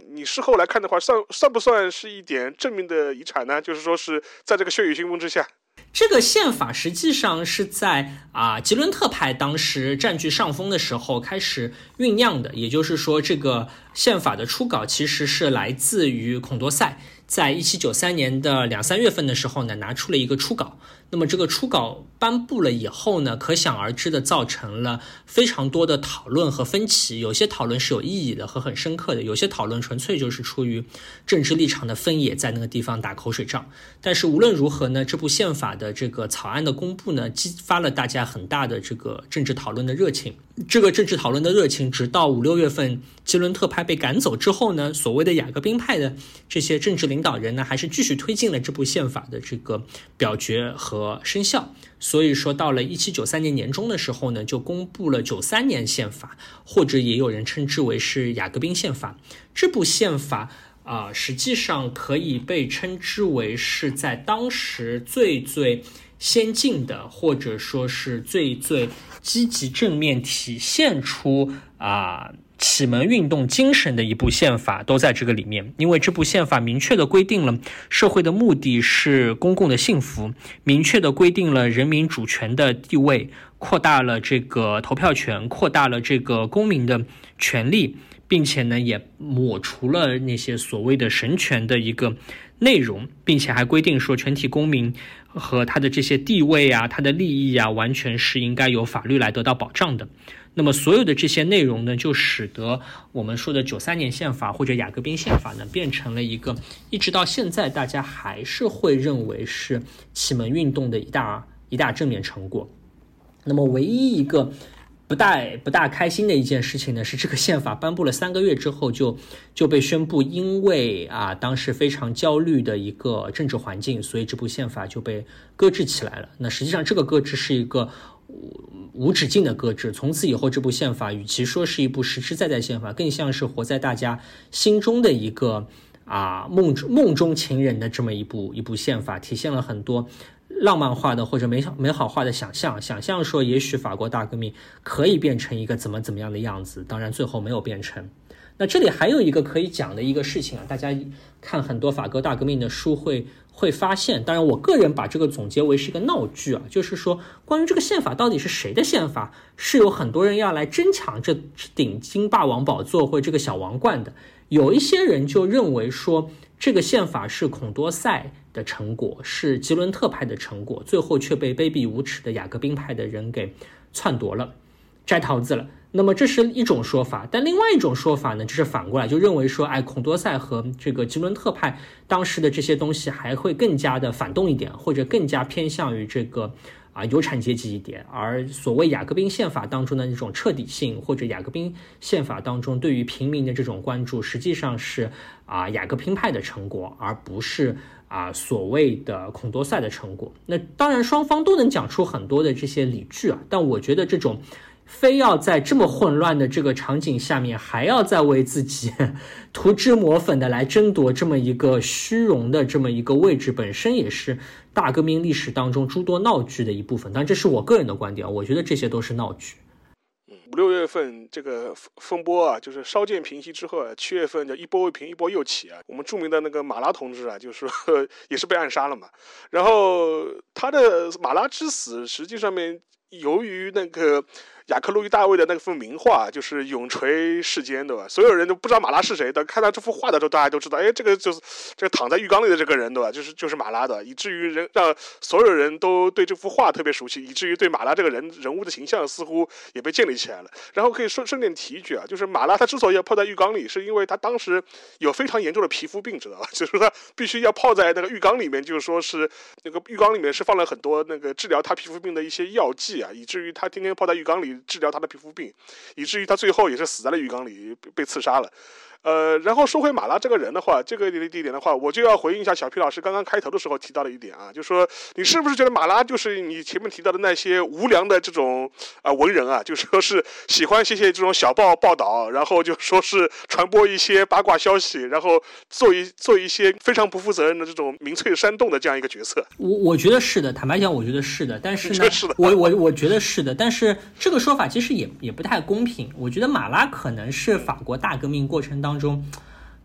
你事后来看的话，算算不算是一点正面的遗产呢？就是说是在这个血雨腥风之下。这个宪法实际上是在啊吉伦特派当时占据上风的时候开始酝酿的，也就是说，这个宪法的初稿其实是来自于孔多塞。在一七九三年的两三月份的时候呢，拿出了一个初稿。那么这个初稿颁布了以后呢，可想而知的造成了非常多的讨论和分歧。有些讨论是有意义的和很深刻的，有些讨论纯粹就是出于政治立场的分野，在那个地方打口水仗。但是无论如何呢，这部宪法的这个草案的公布呢，激发了大家很大的这个政治讨论的热情。这个政治讨论的热情，直到五六月份基伦特派被赶走之后呢，所谓的雅各宾派的这些政治领导人呢，还是继续推进了这部宪法的这个表决和生效。所以说，到了一七九三年年中的时候呢，就公布了九三年宪法，或者也有人称之为是雅各宾宪法。这部宪法啊，实际上可以被称之为是在当时最最。先进的，或者说是最最积极正面体现出啊启蒙运动精神的一部宪法，都在这个里面。因为这部宪法明确的规定了社会的目的是公共的幸福，明确的规定了人民主权的地位，扩大了这个投票权，扩大了这个公民的权利，并且呢，也抹除了那些所谓的神权的一个内容，并且还规定说全体公民。和他的这些地位啊，他的利益啊，完全是应该由法律来得到保障的。那么，所有的这些内容呢，就使得我们说的九三年宪法或者雅各宾宪法呢，变成了一个一直到现在大家还是会认为是启蒙运动的一大一大正面成果。那么，唯一一个。不大不大开心的一件事情呢，是这个宪法颁布了三个月之后，就就被宣布，因为啊当时非常焦虑的一个政治环境，所以这部宪法就被搁置起来了。那实际上这个搁置是一个无止境的搁置，从此以后这部宪法与其说是一部实实在在宪法，更像是活在大家心中的一个啊梦中梦中情人的这么一部一部宪法，体现了很多。浪漫化的或者美好美好化的想象，想象说也许法国大革命可以变成一个怎么怎么样的样子，当然最后没有变成。那这里还有一个可以讲的一个事情啊，大家看很多法国大革命的书会会发现，当然我个人把这个总结为是一个闹剧啊，就是说关于这个宪法到底是谁的宪法，是有很多人要来争抢这顶金霸王宝座或这个小王冠的。有一些人就认为说这个宪法是孔多塞。的成果是吉伦特派的成果，最后却被卑鄙无耻的雅各宾派的人给篡夺了、摘桃子了。那么这是一种说法，但另外一种说法呢，就是反过来就认为说，哎，孔多塞和这个吉伦特派当时的这些东西还会更加的反动一点，或者更加偏向于这个。啊，有产阶级一点，而所谓雅各宾宪法当中的那种彻底性，或者雅各宾宪法当中对于平民的这种关注，实际上是啊雅各宾派的成果，而不是啊所谓的孔多塞的成果。那当然，双方都能讲出很多的这些理据啊，但我觉得这种。非要在这么混乱的这个场景下面，还要再为自己 涂脂抹粉的来争夺这么一个虚荣的这么一个位置，本身也是大革命历史当中诸多闹剧的一部分。但这是我个人的观点，我觉得这些都是闹剧。嗯，五六月份这个风波啊，就是稍见平息之后啊，七月份就一波未平，一波又起啊。我们著名的那个马拉同志啊，就是说 也是被暗杀了嘛。然后他的马拉之死，实际上面由于那个。雅克·路易·大卫的那幅名画就是永垂世间，对吧？所有人都不知道马拉是谁的，看到这幅画的时候，大家都知道，哎，这个就是这个躺在浴缸里的这个人，对吧？就是就是马拉的，以至于人让所有人都对这幅画特别熟悉，以至于对马拉这个人人物的形象似乎也被建立起来了。然后可以顺顺便提一句啊，就是马拉他之所以要泡在浴缸里，是因为他当时有非常严重的皮肤病，知道吧？就是说他必须要泡在那个浴缸里面，就是说是那个浴缸里面是放了很多那个治疗他皮肤病的一些药剂啊，以至于他天天泡在浴缸里。治疗他的皮肤病，以至于他最后也是死在了浴缸里，被刺杀了。呃，然后说回马拉这个人的话，这个地点的话，我就要回应一下小皮老师刚刚开头的时候提到的一点啊，就说你是不是觉得马拉就是你前面提到的那些无良的这种啊文人啊，就说是喜欢写写这种小报报道，然后就说是传播一些八卦消息，然后做一做一些非常不负责任的这种民粹煽动的这样一个角色？我我觉得是的，坦白讲，我觉得是的，但是呢，我我我觉得是的，但是这个说法其实也也不太公平。我觉得马拉可能是法国大革命过程当中。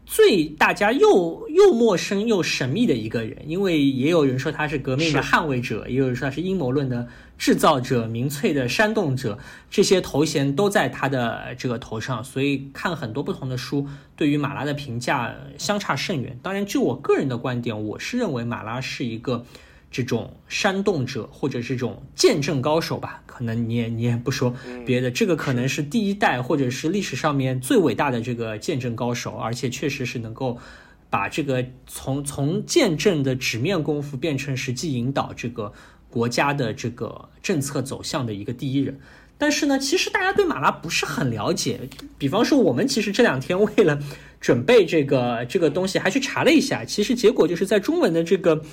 最大家又又陌生又神秘的一个人，因为也有人说他是革命的捍卫者，也有人说他是阴谋论的制造者、民粹的煽动者，这些头衔都在他的这个头上，所以看很多不同的书，对于马拉的评价相差甚远。当然，就我个人的观点，我是认为马拉是一个。这种煽动者或者这种见证高手吧，可能你也你也不说别的，这个可能是第一代或者是历史上面最伟大的这个见证高手，而且确实是能够把这个从从见证的纸面功夫变成实际引导这个国家的这个政策走向的一个第一人。但是呢，其实大家对马拉不是很了解，比方说我们其实这两天为了准备这个这个东西，还去查了一下，其实结果就是在中文的这个。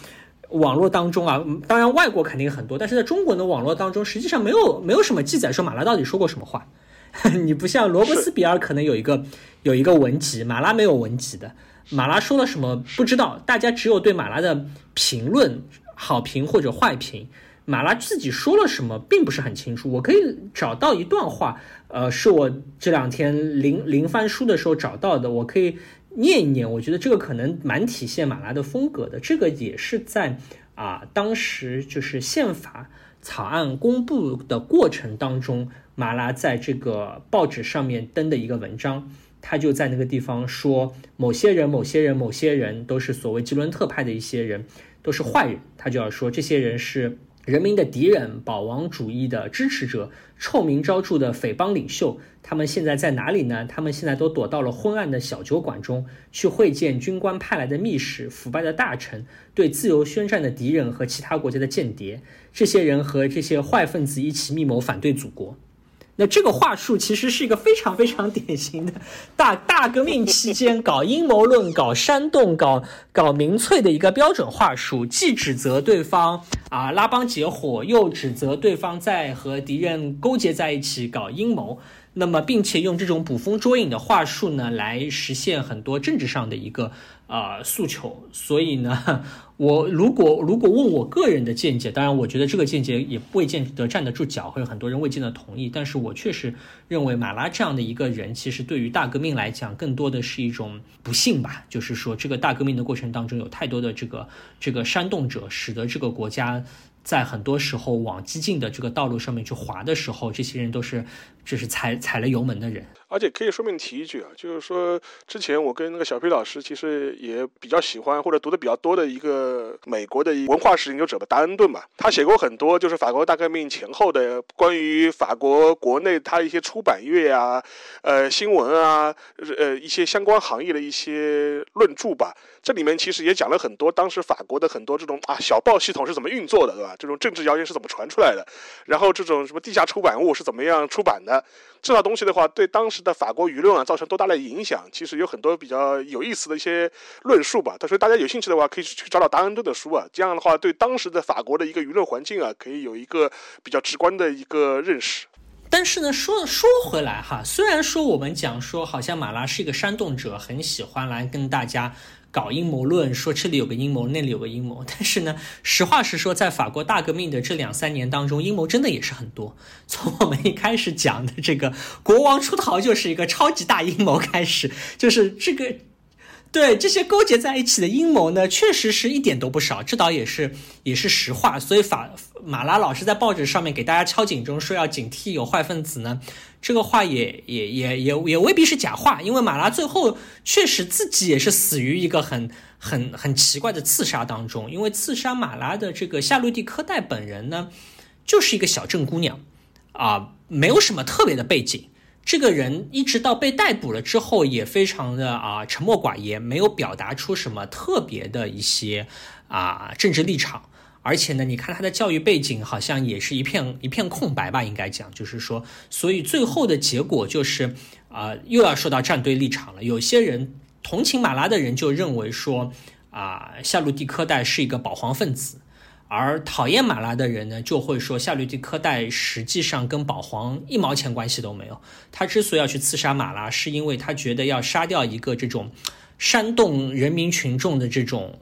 网络当中啊，当然外国肯定很多，但是在中国的网络当中，实际上没有没有什么记载说马拉到底说过什么话。你不像罗伯斯比尔可能有一个有一个文集，马拉没有文集的。马拉说了什么不知道，大家只有对马拉的评论好评或者坏评。马拉自己说了什么并不是很清楚。我可以找到一段话，呃，是我这两天临临翻书的时候找到的，我可以。念一念，我觉得这个可能蛮体现马拉的风格的。这个也是在啊，当时就是宪法草案公布的过程当中，马拉在这个报纸上面登的一个文章。他就在那个地方说，某些人、某些人、某些人都是所谓吉伦特派的一些人，都是坏人。他就要说，这些人是。人民的敌人，保王主义的支持者，臭名昭著的匪帮领袖，他们现在在哪里呢？他们现在都躲到了昏暗的小酒馆中，去会见军官派来的密使、腐败的大臣、对自由宣战的敌人和其他国家的间谍。这些人和这些坏分子一起密谋反对祖国。那这个话术其实是一个非常非常典型的，大大革命期间搞阴谋论、搞煽动、搞搞民粹的一个标准话术，既指责对方啊拉帮结伙，又指责对方在和敌人勾结在一起搞阴谋。那么，并且用这种捕风捉影的话术呢，来实现很多政治上的一个呃诉求。所以呢，我如果如果问我个人的见解，当然我觉得这个见解也未见得站得住脚，会有很多人未见得同意。但是我确实认为马拉这样的一个人，其实对于大革命来讲，更多的是一种不幸吧。就是说，这个大革命的过程当中，有太多的这个这个煽动者，使得这个国家。在很多时候往激进的这个道路上面去滑的时候，这些人都是就是踩踩了油门的人。而且可以顺便提一句啊，就是说之前我跟那个小飞老师其实也比较喜欢或者读的比较多的一个美国的文化史研究者吧，达恩顿嘛，他写过很多就是法国大革命前后的关于法国国内他一些出版业啊、呃新闻啊、呃一些相关行业的一些论著吧。这里面其实也讲了很多当时法国的很多这种啊小报系统是怎么运作的，对吧？这种政治谣言是怎么传出来的？然后这种什么地下出版物是怎么样出版的？这套东西的话，对当时。的法国舆论啊造成多大的影响，其实有很多比较有意思的一些论述吧。所以大家有兴趣的话，可以去找找达恩顿的书啊，这样的话对当时的法国的一个舆论环境啊，可以有一个比较直观的一个认识。但是呢，说说回来哈，虽然说我们讲说好像马拉是一个煽动者，很喜欢来跟大家。搞阴谋论，说这里有个阴谋，那里有个阴谋。但是呢，实话实说，在法国大革命的这两三年当中，阴谋真的也是很多。从我们一开始讲的这个国王出逃就是一个超级大阴谋开始，就是这个。对这些勾结在一起的阴谋呢，确实是一点都不少，这倒也是也是实话。所以法马拉老师在报纸上面给大家敲警钟，说要警惕有坏分子呢，这个话也也也也也未必是假话，因为马拉最后确实自己也是死于一个很很很奇怪的刺杀当中。因为刺杀马拉的这个夏洛蒂科代本人呢，就是一个小镇姑娘，啊，没有什么特别的背景。这个人一直到被逮捕了之后，也非常的啊沉默寡言，没有表达出什么特别的一些啊政治立场。而且呢，你看他的教育背景好像也是一片一片空白吧，应该讲，就是说，所以最后的结果就是啊又要说到站队立场了。有些人同情马拉的人就认为说啊夏洛蒂科代是一个保皇分子。而讨厌马拉的人呢，就会说夏绿蒂科代实际上跟保皇一毛钱关系都没有。他之所以要去刺杀马拉，是因为他觉得要杀掉一个这种煽动人民群众的这种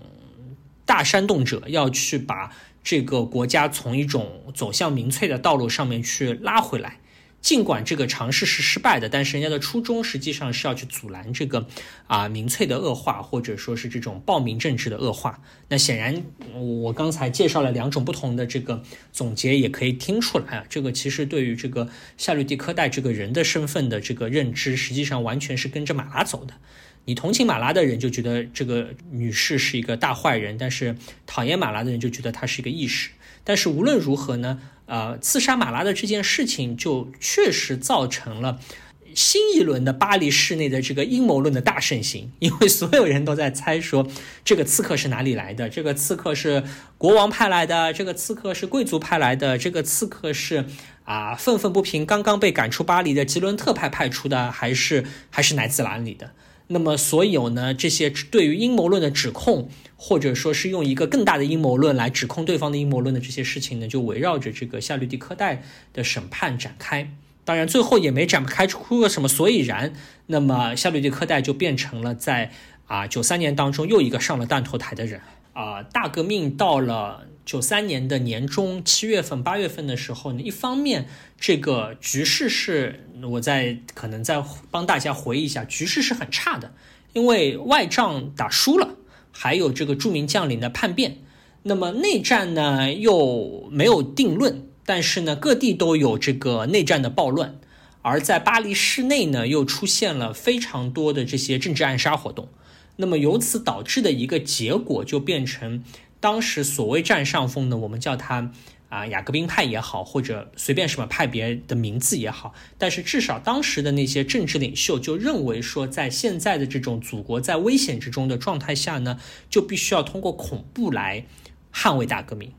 大煽动者，要去把这个国家从一种走向民粹的道路上面去拉回来。尽管这个尝试是失败的，但是人家的初衷实际上是要去阻拦这个啊民粹的恶化，或者说是这种暴民政治的恶化。那显然，我刚才介绍了两种不同的这个总结，也可以听出来啊，这个其实对于这个夏绿蒂科代这个人的身份的这个认知，实际上完全是跟着马拉走的。你同情马拉的人就觉得这个女士是一个大坏人，但是讨厌马拉的人就觉得她是一个义士。但是无论如何呢？呃，刺杀马拉的这件事情，就确实造成了新一轮的巴黎市内的这个阴谋论的大盛行，因为所有人都在猜说，这个刺客是哪里来的？这个刺客是国王派来的？这个刺客是贵族派来的？这个刺客是啊愤愤不平，刚刚被赶出巴黎的吉伦特派派出的，还是还是来自哪里的？那么，所有呢这些对于阴谋论的指控。或者说是用一个更大的阴谋论来指控对方的阴谋论的这些事情呢，就围绕着这个夏绿蒂科代的审判展开。当然，最后也没展开出个什么所以然。那么，夏绿蒂科代就变成了在啊九三年当中又一个上了断头台的人啊。大革命到了九三年的年中七月份、八月份的时候呢，一方面这个局势是我在可能在帮大家回忆一下，局势是很差的，因为外仗打输了。还有这个著名将领的叛变，那么内战呢又没有定论，但是呢各地都有这个内战的暴乱，而在巴黎市内呢又出现了非常多的这些政治暗杀活动，那么由此导致的一个结果就变成当时所谓占上风呢，我们叫它。啊，雅各宾派也好，或者随便什么派别的名字也好，但是至少当时的那些政治领袖就认为说，在现在的这种祖国在危险之中的状态下呢，就必须要通过恐怖来捍卫大革命，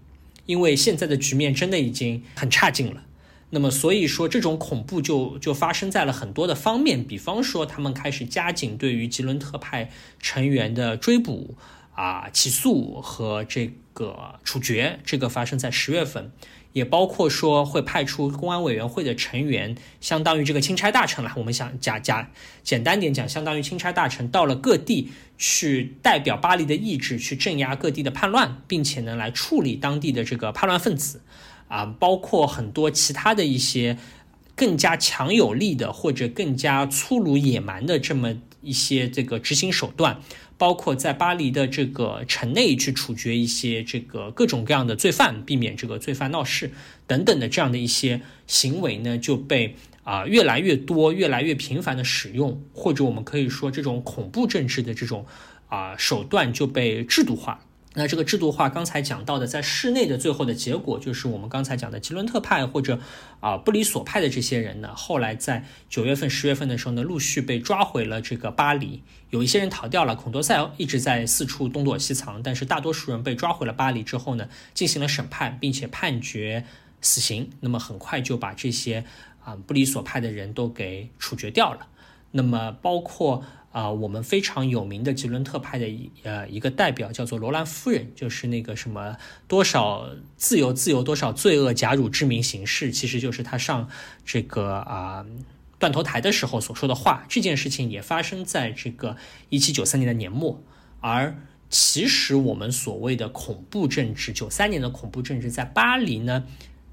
因为现在的局面真的已经很差劲了。那么，所以说这种恐怖就就发生在了很多的方面，比方说他们开始加紧对于吉伦特派成员的追捕。啊，起诉和这个处决，这个发生在十月份，也包括说会派出公安委员会的成员，相当于这个钦差大臣了。我们想假假简单点讲，相当于钦差大臣到了各地去代表巴黎的意志，去镇压各地的叛乱，并且呢来处理当地的这个叛乱分子，啊，包括很多其他的一些更加强有力的或者更加粗鲁野蛮的这么一些这个执行手段。包括在巴黎的这个城内去处决一些这个各种各样的罪犯，避免这个罪犯闹事等等的这样的一些行为呢，就被啊越来越多、越来越频繁的使用，或者我们可以说这种恐怖政治的这种啊手段就被制度化。那这个制度化，刚才讲到的，在室内的最后的结果，就是我们刚才讲的吉伦特派或者啊布里索派的这些人呢，后来在九月份、十月份的时候呢，陆续被抓回了这个巴黎。有一些人逃掉了，孔多塞一直在四处东躲西藏，但是大多数人被抓回了巴黎之后呢，进行了审判，并且判决死刑。那么很快就把这些啊布里索派的人都给处决掉了。那么包括啊我们非常有名的吉伦特派的一呃一个代表叫做罗兰夫人，就是那个什么多少自由自由多少罪恶假汝之名行事，其实就是他上这个啊断头台的时候所说的话。这件事情也发生在这个一七九三年的年末，而。其实我们所谓的恐怖政治，九三年的恐怖政治在巴黎呢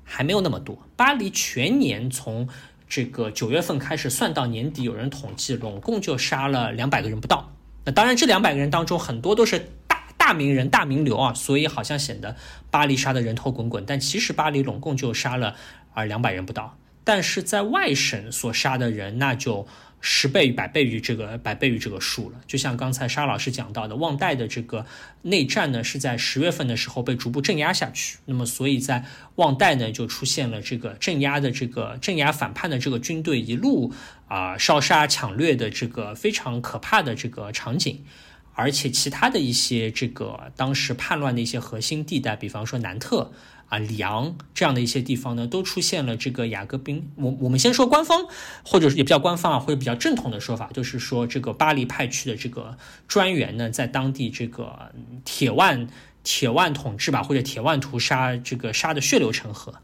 还没有那么多。巴黎全年从这个九月份开始算到年底，有人统计，拢共就杀了两百个人不到。那当然，这两百个人当中很多都是大大名人、大名流啊，所以好像显得巴黎杀的人头滚滚。但其实巴黎拢共就杀了啊两百人不到。但是在外省所杀的人，那就。十倍于百倍于这个百倍于这个数了，就像刚才沙老师讲到的，旺代的这个内战呢，是在十月份的时候被逐步镇压下去。那么，所以在旺代呢，就出现了这个镇压的这个镇压反叛的这个军队一路啊烧杀抢掠的这个非常可怕的这个场景。而且，其他的一些这个当时叛乱的一些核心地带，比方说南特。啊，里昂这样的一些地方呢，都出现了这个雅各宾。我我们先说官方，或者是也比较官方啊，或者比较正统的说法，就是说这个巴黎派去的这个专员呢，在当地这个铁腕铁腕统治吧，或者铁腕屠杀，这个杀的血流成河。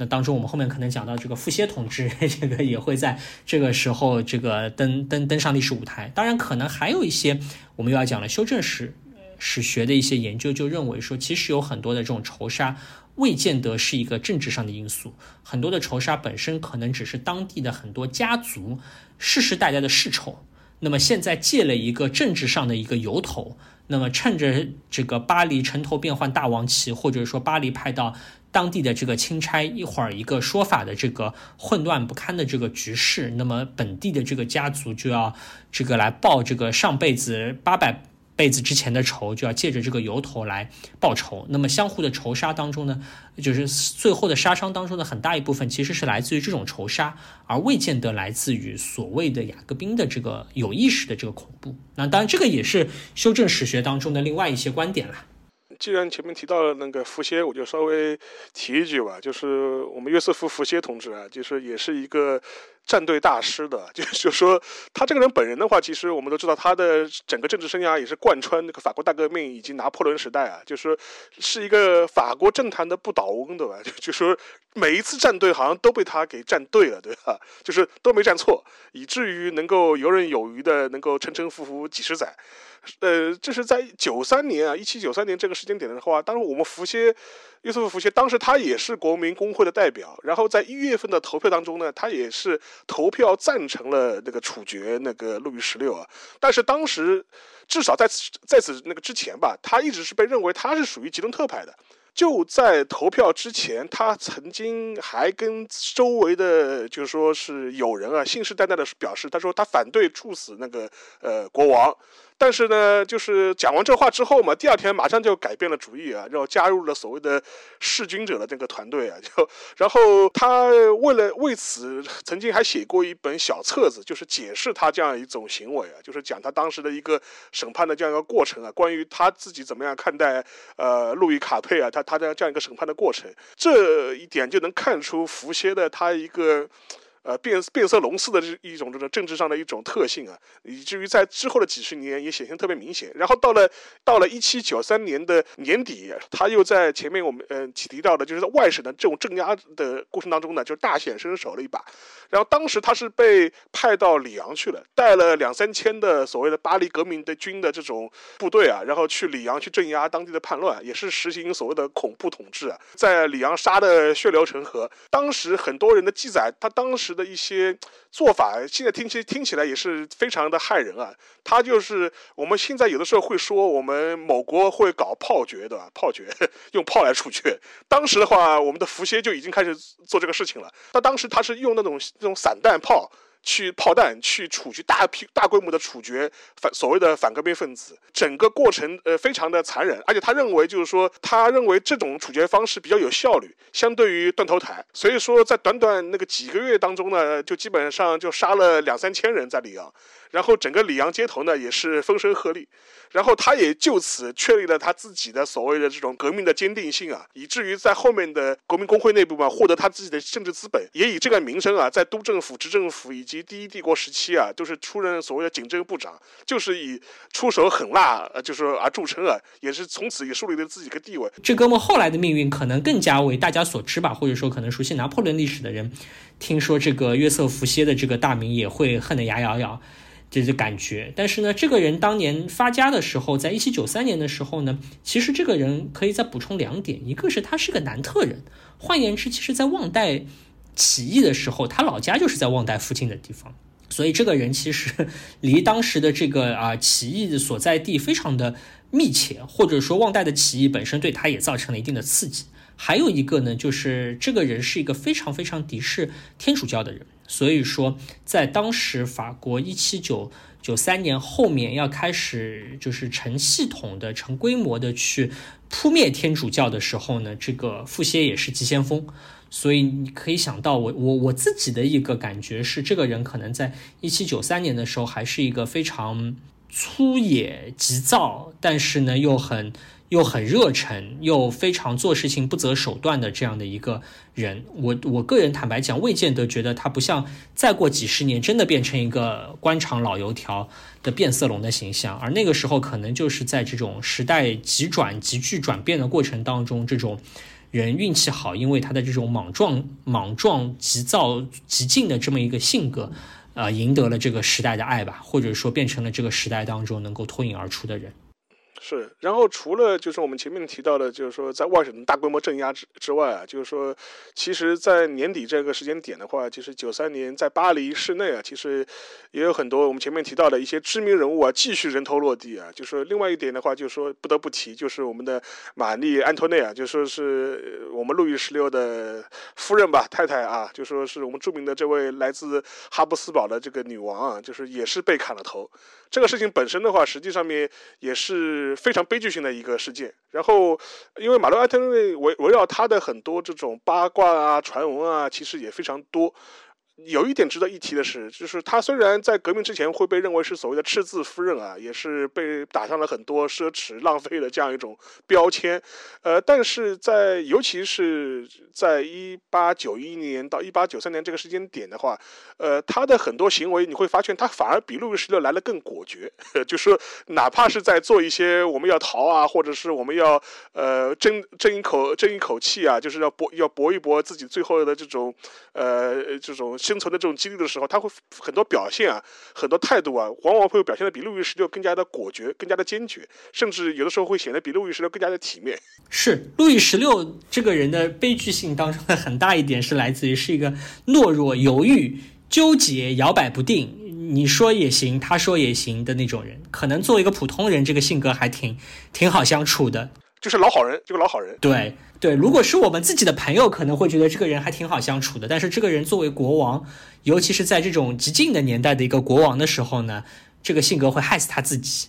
那当中我们后面可能讲到这个傅歇同志，这个也会在这个时候这个登登登上历史舞台。当然，可能还有一些我们又要讲了修正史史学的一些研究，就认为说，其实有很多的这种仇杀。未见得是一个政治上的因素，很多的仇杀本身可能只是当地的很多家族世世代代的世仇。那么现在借了一个政治上的一个由头，那么趁着这个巴黎城头变换大王旗，或者说巴黎派到当地的这个钦差一会儿一个说法的这个混乱不堪的这个局势，那么本地的这个家族就要这个来报这个上辈子八百。辈子之前的仇就要借着这个由头来报仇，那么相互的仇杀当中呢，就是最后的杀伤当中的很大一部分其实是来自于这种仇杀，而未见得来自于所谓的雅各宾的这个有意识的这个恐怖。那当然，这个也是修正史学当中的另外一些观点了。既然前面提到了那个福歇，我就稍微提一句吧，就是我们约瑟夫·福歇同志啊，就是也是一个。战队大师的，就是说他这个人本人的话，其实我们都知道，他的整个政治生涯也是贯穿那个法国大革命以及拿破仑时代啊，就是说是一个法国政坛的不倒翁，对吧？就 就说每一次站队好像都被他给站对了，对吧？就是都没站错，以至于能够游刃有余的能够沉沉浮浮几十载。呃，这是在九三年啊，一七九三年这个时间点的话，当时我们福歇。约瑟夫·福歇当时他也是国民工会的代表，然后在一月份的投票当中呢，他也是投票赞成了那个处决那个路易十六啊。但是当时至少在此在此那个之前吧，他一直是被认为他是属于吉伦特派的。就在投票之前，他曾经还跟周围的就是说是友人啊，信誓旦旦的表示，他说他反对处死那个呃国王。但是呢，就是讲完这话之后嘛，第二天马上就改变了主意啊，然后加入了所谓的弑君者的这个团队啊，就然后他为了为此，曾经还写过一本小册子，就是解释他这样一种行为啊，就是讲他当时的一个审判的这样一个过程啊，关于他自己怎么样看待呃路易卡佩啊，他他的这样一个审判的过程，这一点就能看出福歇的他一个。呃，变变色龙似的这一种这种政治上的一种特性啊，以至于在之后的几十年也显现特别明显。然后到了到了一七九三年的年底，他又在前面我们呃提到的，就是在外省的这种镇压的过程当中呢，就大显身手了一把。然后当时他是被派到里昂去了，带了两三千的所谓的巴黎革命的军的这种部队啊，然后去里昂去镇压当地的叛乱，也是实行所谓的恐怖统治啊，在里昂杀的血流成河。当时很多人的记载，他当时。的一些做法，现在听起听起来也是非常的害人啊。他就是我们现在有的时候会说，我们某国会搞炮决，对吧？炮决 用炮来处决。当时的话，我们的伏羲就已经开始做这个事情了。他当时他是用那种那种散弹炮。去炮弹去处决大批大规模的处决反所谓的反革命分子，整个过程呃非常的残忍，而且他认为就是说他认为这种处决方式比较有效率，相对于断头台，所以说在短短那个几个月当中呢，就基本上就杀了两三千人在里昂。然后整个里昂街头呢也是风声鹤唳，然后他也就此确立了他自己的所谓的这种革命的坚定性啊，以至于在后面的国民工会内部嘛，获得他自己的政治资本，也以这个名声啊，在督政府、执政府以及第一帝国时期啊，都是出任所谓的警政部长，就是以出手狠辣，呃，就是而著称啊，也是从此也树立了自己一个地位。这哥们后来的命运可能更加为大家所知吧，或者说可能熟悉拿破仑历史的人，听说这个约瑟夫歇的这个大名也会恨得牙痒痒。这是感觉，但是呢，这个人当年发家的时候，在一七九三年的时候呢，其实这个人可以再补充两点，一个是他是个南特人，换言之，其实在旺代起义的时候，他老家就是在旺代附近的地方，所以这个人其实 离当时的这个啊起义的所在地非常的密切，或者说旺代的起义本身对他也造成了一定的刺激。还有一个呢，就是这个人是一个非常非常敌视天主教的人。所以说，在当时法国一七九九三年后面要开始就是成系统的、成规模的去扑灭天主教的时候呢，这个傅歇也是急先锋。所以你可以想到，我我我自己的一个感觉是，这个人可能在一七九三年的时候还是一个非常粗野、急躁，但是呢又很。又很热忱，又非常做事情不择手段的这样的一个人，我我个人坦白讲，未见得觉得他不像再过几十年真的变成一个官场老油条的变色龙的形象，而那个时候可能就是在这种时代急转急剧转变的过程当中，这种人运气好，因为他的这种莽撞、莽撞、急躁、急进的这么一个性格，呃，赢得了这个时代的爱吧，或者说变成了这个时代当中能够脱颖而出的人。是，然后除了就是我们前面提到的，就是说在外省大规模镇压之之外啊，就是说，其实，在年底这个时间点的话，其实九三年在巴黎市内啊，其实也有很多我们前面提到的一些知名人物啊，继续人头落地啊。就是另外一点的话，就是说不得不提，就是我们的玛丽安托内啊，就说是我们路易十六的夫人吧，太太啊，就说是我们著名的这位来自哈布斯堡的这个女王啊，就是也是被砍了头。这个事情本身的话，实际上面也是非常悲剧性的一个事件。然后，因为马洛安特内围围绕他的很多这种八卦啊、传闻啊，其实也非常多。有一点值得一提的是，就是他虽然在革命之前会被认为是所谓的赤字夫人啊，也是被打上了很多奢侈浪费的这样一种标签，呃，但是在尤其是在一八九一年到一八九三年这个时间点的话，呃，他的很多行为你会发现，他反而比路易十六来的更果决，就是哪怕是在做一些我们要逃啊，或者是我们要呃争争一口争一口气啊，就是要搏要搏一搏自己最后的这种呃这种。生存的这种经历的时候，他会很多表现啊，很多态度啊，往往会表现的比路易十六更加的果决，更加的坚决，甚至有的时候会显得比路易十六更加的体面。是路易十六这个人的悲剧性当中的很大一点是来自于是一个懦弱、犹豫、纠结、摇摆不定，你说也行，他说也行的那种人。可能作为一个普通人，这个性格还挺挺好相处的。就是老好人，就是老好人。对对，如果是我们自己的朋友，可能会觉得这个人还挺好相处的。但是这个人作为国王，尤其是在这种激进的年代的一个国王的时候呢，这个性格会害死他自己。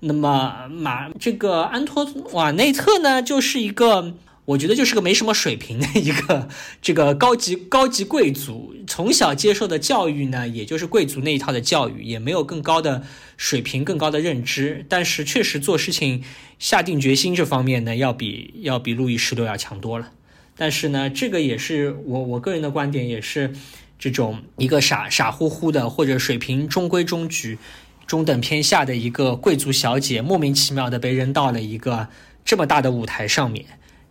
那么马这个安托瓦内特呢，就是一个。我觉得就是个没什么水平的一个这个高级高级贵族，从小接受的教育呢，也就是贵族那一套的教育，也没有更高的水平、更高的认知。但是确实做事情下定决心这方面呢，要比要比路易十六要强多了。但是呢，这个也是我我个人的观点，也是这种一个傻傻乎乎的或者水平中规中矩、中等偏下的一个贵族小姐，莫名其妙的被扔到了一个这么大的舞台上面。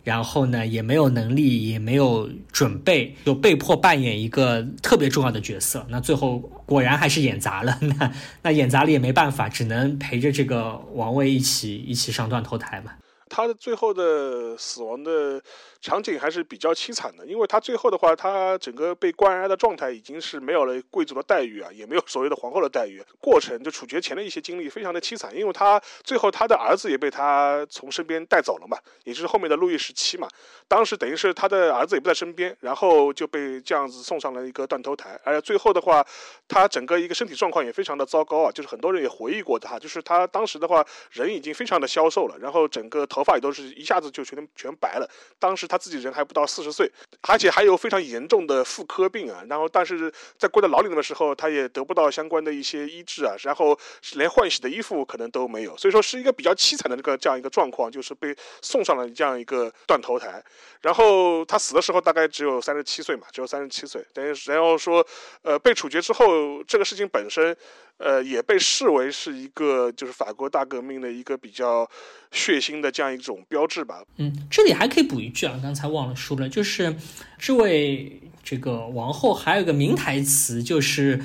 然后呢，也没有能力，也没有准备，就被迫扮演一个特别重要的角色。那最后果然还是演砸了。那那演砸了也没办法，只能陪着这个王位一起一起上断头台嘛。他的最后的死亡的场景还是比较凄惨的，因为他最后的话，他整个被关押的状态已经是没有了贵族的待遇啊，也没有所谓的皇后的待遇，过程就处决前的一些经历非常的凄惨，因为他最后他的儿子也被他从身边带走了嘛，也就是后面的路易十七嘛，当时等于是他的儿子也不在身边，然后就被这样子送上了一个断头台，而最后的话，他整个一个身体状况也非常的糟糕啊，就是很多人也回忆过他，就是他当时的话人已经非常的消瘦了，然后整个头发也都是一下子就全全白了，当时他他自己人还不到四十岁，而且还有非常严重的妇科病啊，然后但是在关在牢里的时候，他也得不到相关的一些医治啊，然后连换洗的衣服可能都没有，所以说是一个比较凄惨的这个这样一个状况，就是被送上了这样一个断头台，然后他死的时候大概只有三十七岁嘛，只有三十七岁，等于然后说，呃，被处决之后，这个事情本身。呃，也被视为是一个就是法国大革命的一个比较血腥的这样一种标志吧。嗯，这里还可以补一句啊，刚才忘了说了，就是这位这个王后还有一个名台词，就是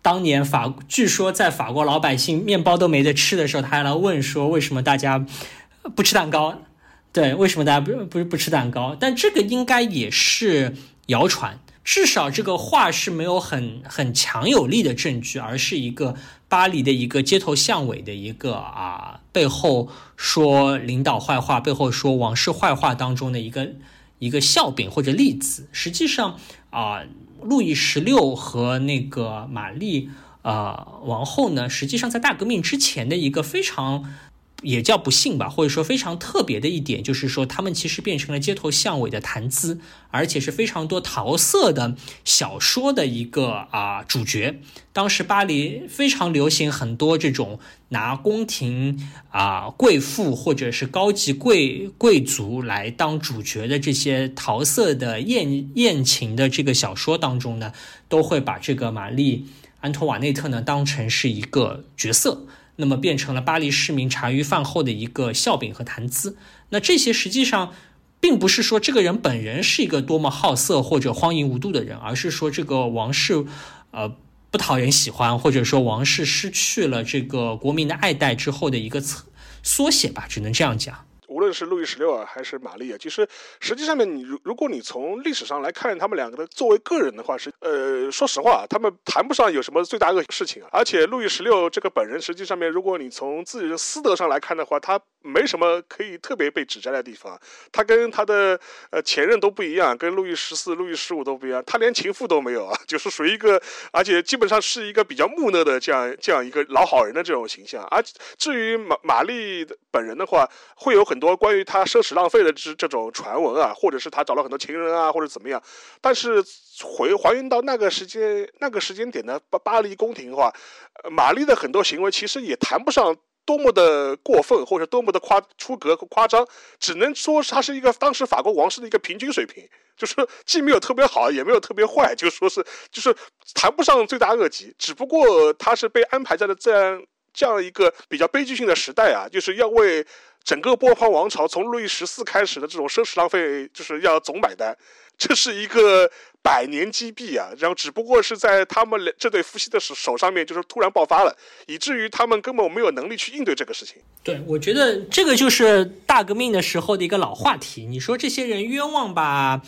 当年法据说在法国老百姓面包都没得吃的时候，他还来问说为什么大家不吃蛋糕？对，为什么大家不不不吃蛋糕？但这个应该也是谣传。至少这个话是没有很很强有力的证据，而是一个巴黎的一个街头巷尾的一个啊背后说领导坏话、背后说王室坏话当中的一个一个笑柄或者例子。实际上啊，路易十六和那个玛丽呃王后呢，实际上在大革命之前的一个非常。也叫不幸吧，或者说非常特别的一点，就是说他们其实变成了街头巷尾的谈资，而且是非常多桃色的小说的一个啊主角。当时巴黎非常流行很多这种拿宫廷啊贵妇或者是高级贵贵族来当主角的这些桃色的艳艳情的这个小说当中呢，都会把这个玛丽安托瓦内特呢当成是一个角色。那么变成了巴黎市民茶余饭后的一个笑柄和谈资。那这些实际上并不是说这个人本人是一个多么好色或者荒淫无度的人，而是说这个王室，呃，不讨人喜欢，或者说王室失去了这个国民的爱戴之后的一个缩缩写吧，只能这样讲。无论是路易十六啊，还是玛丽啊，其实实际上面，你如如果你从历史上来看他们两个的作为个人的话，是呃，说实话，他们谈不上有什么罪大恶事情啊。而且路易十六这个本人，实际上面，如果你从自己的私德上来看的话，他没什么可以特别被指摘的地方。他跟他的呃前任都不一样，跟路易十四、路易十五都不一样，他连情妇都没有啊，就是属于一个，而且基本上是一个比较木讷的这样这样一个老好人的这种形象。而至于玛玛丽本人的话，会有很。多关于他奢侈浪费的这这种传闻啊，或者是他找了很多情人啊，或者怎么样，但是回还原到那个时间那个时间点的巴巴黎宫廷的话，玛丽的很多行为其实也谈不上多么的过分或者多么的夸出格和夸张，只能说他是一个当时法国王室的一个平均水平，就是既没有特别好，也没有特别坏，就说是就是谈不上罪大恶极，只不过他是被安排在了这样这样一个比较悲剧性的时代啊，就是要为。整个波旁王朝从路易十四开始的这种奢侈浪费，就是要总买单，这是一个百年积弊啊。然后只不过是在他们这对夫妻的手手上面，就是突然爆发了，以至于他们根本没有能力去应对这个事情。对，我觉得这个就是大革命的时候的一个老话题。你说这些人冤枉吧？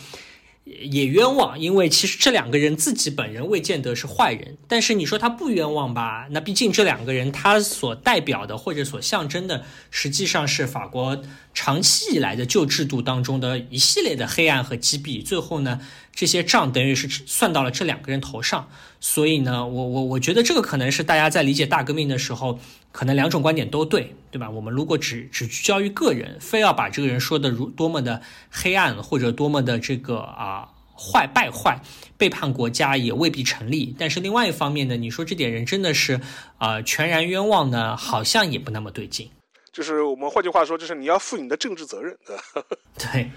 也冤枉，因为其实这两个人自己本人未见得是坏人。但是你说他不冤枉吧？那毕竟这两个人他所代表的或者所象征的，实际上是法国长期以来的旧制度当中的一系列的黑暗和击毙。最后呢，这些账等于是算到了这两个人头上。所以呢，我我我觉得这个可能是大家在理解大革命的时候，可能两种观点都对，对吧？我们如果只只聚焦于个人，非要把这个人说的如多么的黑暗或者多么的这个啊坏败坏，背叛国家也未必成立。但是另外一方面呢，你说这点人真的是啊全然冤枉呢，好像也不那么对劲。就是我们换句话说，就是你要负你的政治责任，对。对，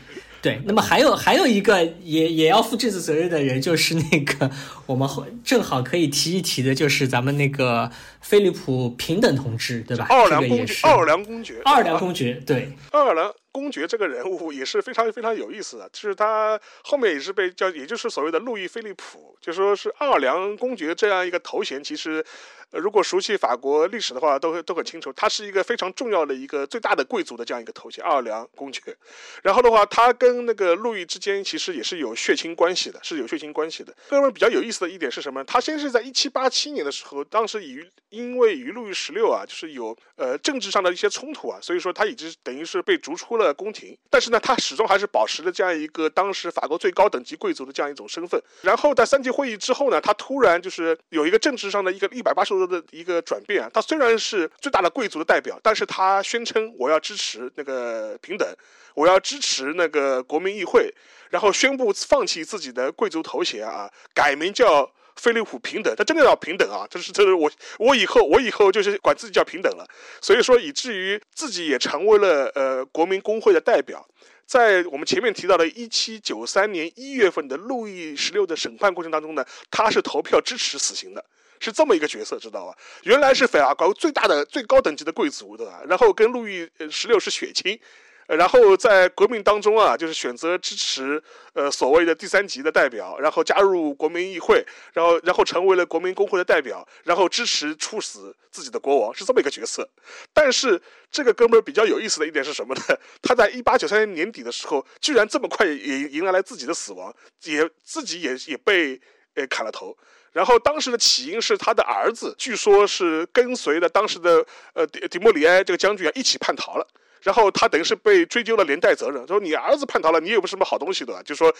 那么还有还有一个也也要负这次责任的人，就是那个我们正好可以提一提的，就是咱们那个菲利普平等同志，对吧？奥尔良公爵，奥尔良公爵，奥尔良公爵，对，奥尔良公爵这个人物也是非常非常有意思的，就是他后面也是被叫，也就是所谓的路易菲利普，就说是奥尔良公爵这样一个头衔，其实如果熟悉法国历史的话，都会都很清楚，他是一个非常重要的一个最大的贵族的这样一个头衔——奥尔良公爵。然后的话，他跟那个路易之间其实也是有血亲关系的，是有血亲关系的。哥们比较有意思的一点是什么？他先是在一七八七年的时候，当时与因为与路易十六啊，就是有呃政治上的一些冲突啊，所以说他已经等于是被逐出了宫廷。但是呢，他始终还是保持了这样一个当时法国最高等级贵族的这样一种身份。然后在三级会议之后呢，他突然就是有一个政治上的一个一百八十度的一个转变啊。他虽然是最大的贵族的代表，但是他宣称我要支持那个平等，我要支持那个国民议会，然后宣布放弃自己的贵族头衔啊，改名叫菲利普平等。他真的要平等啊！这是这是我我以后我以后就是管自己叫平等了。所以说以至于自己也成为了呃国民工会的代表。在我们前面提到的1793年1月份的路易十六的审判过程当中呢，他是投票支持死刑的，是这么一个角色，知道吧？原来是法国最大的、最高等级的贵族，对吧？然后跟路易十六是血亲。然后在革命当中啊，就是选择支持呃所谓的第三级的代表，然后加入国民议会，然后然后成为了国民工会的代表，然后支持处死自己的国王，是这么一个角色。但是这个哥们儿比较有意思的一点是什么呢？他在一八九三年年底的时候，居然这么快也迎来了自己的死亡，也自己也也被呃砍了头。然后当时的起因是他的儿子，据说是跟随着当时的呃迪迪莫里埃这个将军啊一起叛逃了。然后他等于是被追究了连带责任，说你儿子叛逃了，你也不是什么好东西，对吧？就说，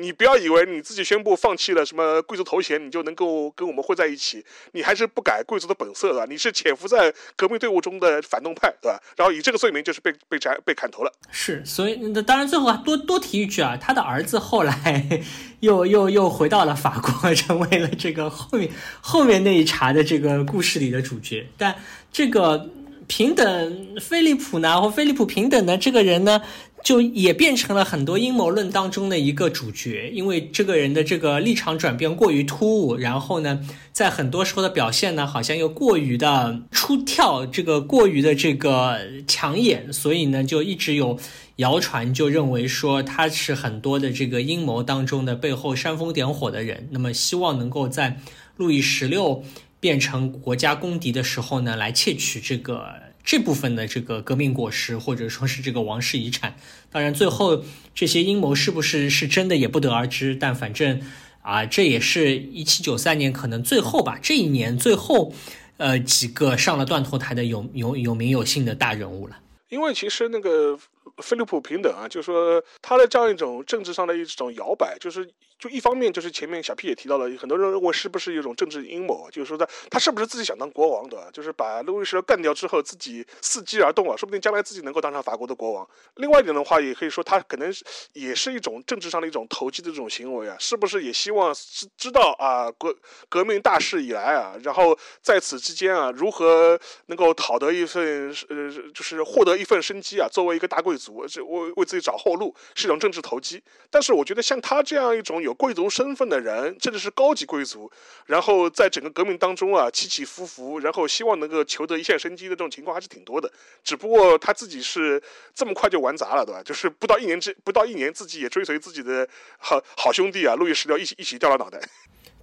你不要以为你自己宣布放弃了什么贵族头衔，你就能够跟我们混在一起，你还是不改贵族的本色，对吧？你是潜伏在革命队伍中的反动派，对吧？然后以这个罪名就是被被斩被砍头了。是，所以那当然最后多多提一句啊，他的儿子后来又又又回到了法国，成为了这个后面后面那一茬的这个故事里的主角，但这个。平等，菲利普呢，或菲利普平等呢这个人呢，就也变成了很多阴谋论当中的一个主角，因为这个人的这个立场转变过于突兀，然后呢，在很多时候的表现呢，好像又过于的出跳，这个过于的这个抢眼，所以呢，就一直有谣传，就认为说他是很多的这个阴谋当中的背后煽风点火的人，那么希望能够在路易十六。变成国家公敌的时候呢，来窃取这个这部分的这个革命果实，或者说是这个王室遗产。当然，最后这些阴谋是不是是真的也不得而知。但反正啊，这也是一七九三年可能最后吧，这一年最后，呃，几个上了断头台的有有有名有姓的大人物了。因为其实那个菲利普平等啊，就是说他的这样一种政治上的一种摇摆，就是。就一方面就是前面小 P 也提到了，很多人认为是不是一种政治阴谋，就是说他他是不是自己想当国王的，就是把路易十六干掉之后自己伺机而动啊，说不定将来自己能够当上法国的国王。另外一点的话，也可以说他可能也是一种政治上的一种投机的这种行为啊，是不是也希望知知道啊革革命大势以来啊，然后在此之间啊如何能够讨得一份呃就是获得一份生机啊，作为一个大贵族，这为为自己找后路是一种政治投机。但是我觉得像他这样一种。有贵族身份的人，甚至是高级贵族，然后在整个革命当中啊起起伏伏，然后希望能够求得一线生机的这种情况还是挺多的。只不过他自己是这么快就玩砸了，对吧？就是不到一年之不到一年，自己也追随自己的好好兄弟啊，路易十六一起一起掉了脑袋。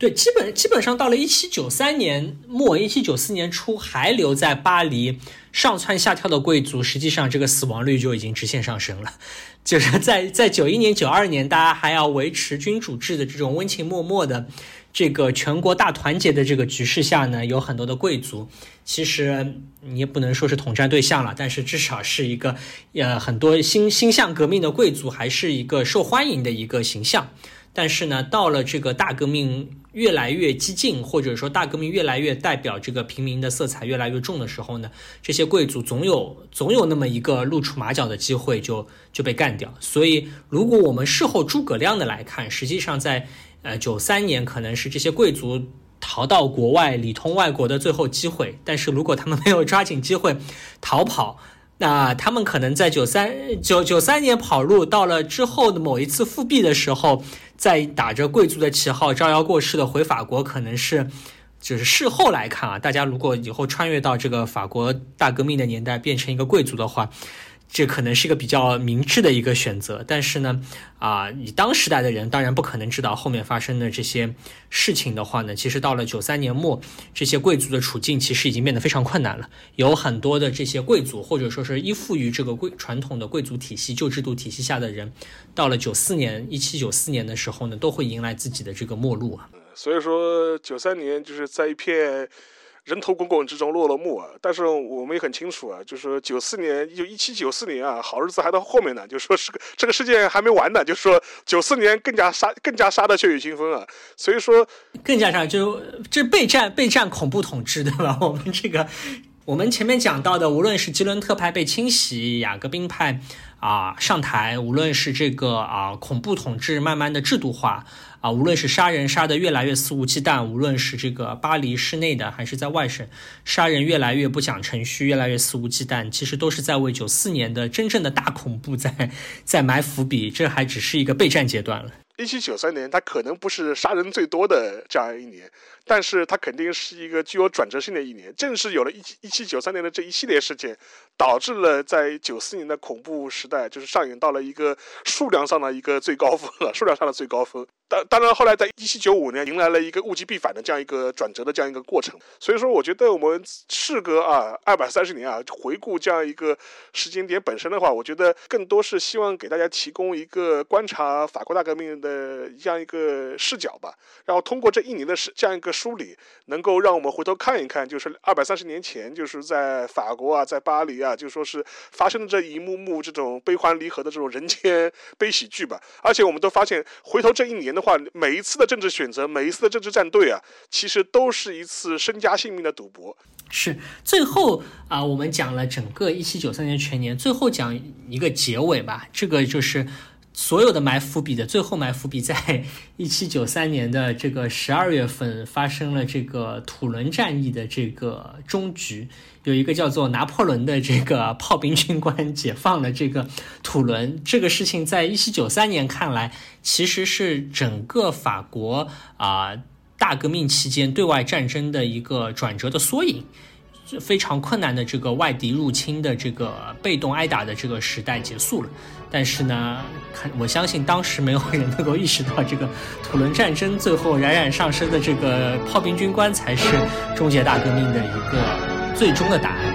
对，基本基本上到了一七九三年末，一七九四年初还留在巴黎上蹿下跳的贵族，实际上这个死亡率就已经直线上升了。就是在在九一年、九二年，大家还要维持君主制的这种温情脉脉的这个全国大团结的这个局势下呢，有很多的贵族，其实你也不能说是统战对象了，但是至少是一个呃很多心心向革命的贵族，还是一个受欢迎的一个形象。但是呢，到了这个大革命越来越激进，或者说大革命越来越代表这个平民的色彩越来越重的时候呢，这些贵族总有总有那么一个露出马脚的机会，就就被干掉。所以，如果我们事后诸葛亮的来看，实际上在呃九三年可能是这些贵族逃到国外里通外国的最后机会。但是如果他们没有抓紧机会逃跑，那他们可能在九三九九三年跑路，到了之后的某一次复辟的时候。在打着贵族的旗号招摇过市的回法国，可能是，就是事后来看啊，大家如果以后穿越到这个法国大革命的年代，变成一个贵族的话，这可能是一个比较明智的一个选择，但是呢，啊，以当时代的人当然不可能知道后面发生的这些事情的话呢，其实到了九三年末，这些贵族的处境其实已经变得非常困难了。有很多的这些贵族，或者说是依附于这个贵传统的贵族体系、旧制度体系下的人，到了九四年一七九四年的时候呢，都会迎来自己的这个末路啊。所以说，九三年就是在一片。人头滚滚之中落了幕啊！但是我们也很清楚啊，就是九四年，就一七九四年啊，好日子还到后面呢。就说是个这个事件还没完呢，就说九四年更加杀，更加杀的血雨腥风啊。所以说，更加杀就这备战备战恐怖统治，对吧？我们这个我们前面讲到的，无论是吉伦特派被清洗，雅各宾派啊上台，无论是这个啊恐怖统治慢慢的制度化。啊，无论是杀人杀得越来越肆无忌惮，无论是这个巴黎市内的还是在外省，杀人越来越不讲程序，越来越肆无忌惮，其实都是在为九四年的真正的大恐怖在在埋伏笔。这还只是一个备战阶段了。一七九三年，它可能不是杀人最多的这样一年，但是它肯定是一个具有转折性的一年。正是有了一七一七九三年的这一系列事件，导致了在九四年的恐怖时代就是上演到了一个数量上的一个最高峰了，数量上的最高峰。当当然，后来在一七九五年迎来了一个物极必反的这样一个转折的这样一个过程。所以说，我觉得我们事隔啊二百三十年啊，回顾这样一个时间点本身的话，我觉得更多是希望给大家提供一个观察法国大革命的这样一个视角吧。然后通过这一年的这样一个梳理，能够让我们回头看一看，就是二百三十年前，就是在法国啊，在巴黎啊，就说是发生的这一幕幕这种悲欢离合的这种人间 悲喜剧吧。而且我们都发现，回头这一年的。话每一次的政治选择，每一次的政治站队啊，其实都是一次身家性命的赌博。是最后啊，我们讲了整个一七九三年全年，最后讲一个结尾吧。这个就是所有的埋伏笔的最后埋伏笔，在一七九三年的这个十二月份发生了这个土伦战役的这个终局。有一个叫做拿破仑的这个炮兵军官解放了这个土伦，这个事情在一七九三年看来，其实是整个法国啊大革命期间对外战争的一个转折的缩影。非常困难的这个外敌入侵的这个被动挨打的这个时代结束了。但是呢，我相信当时没有人能够意识到，这个土伦战争最后冉冉上升的这个炮兵军官才是终结大革命的一个。最终的答案。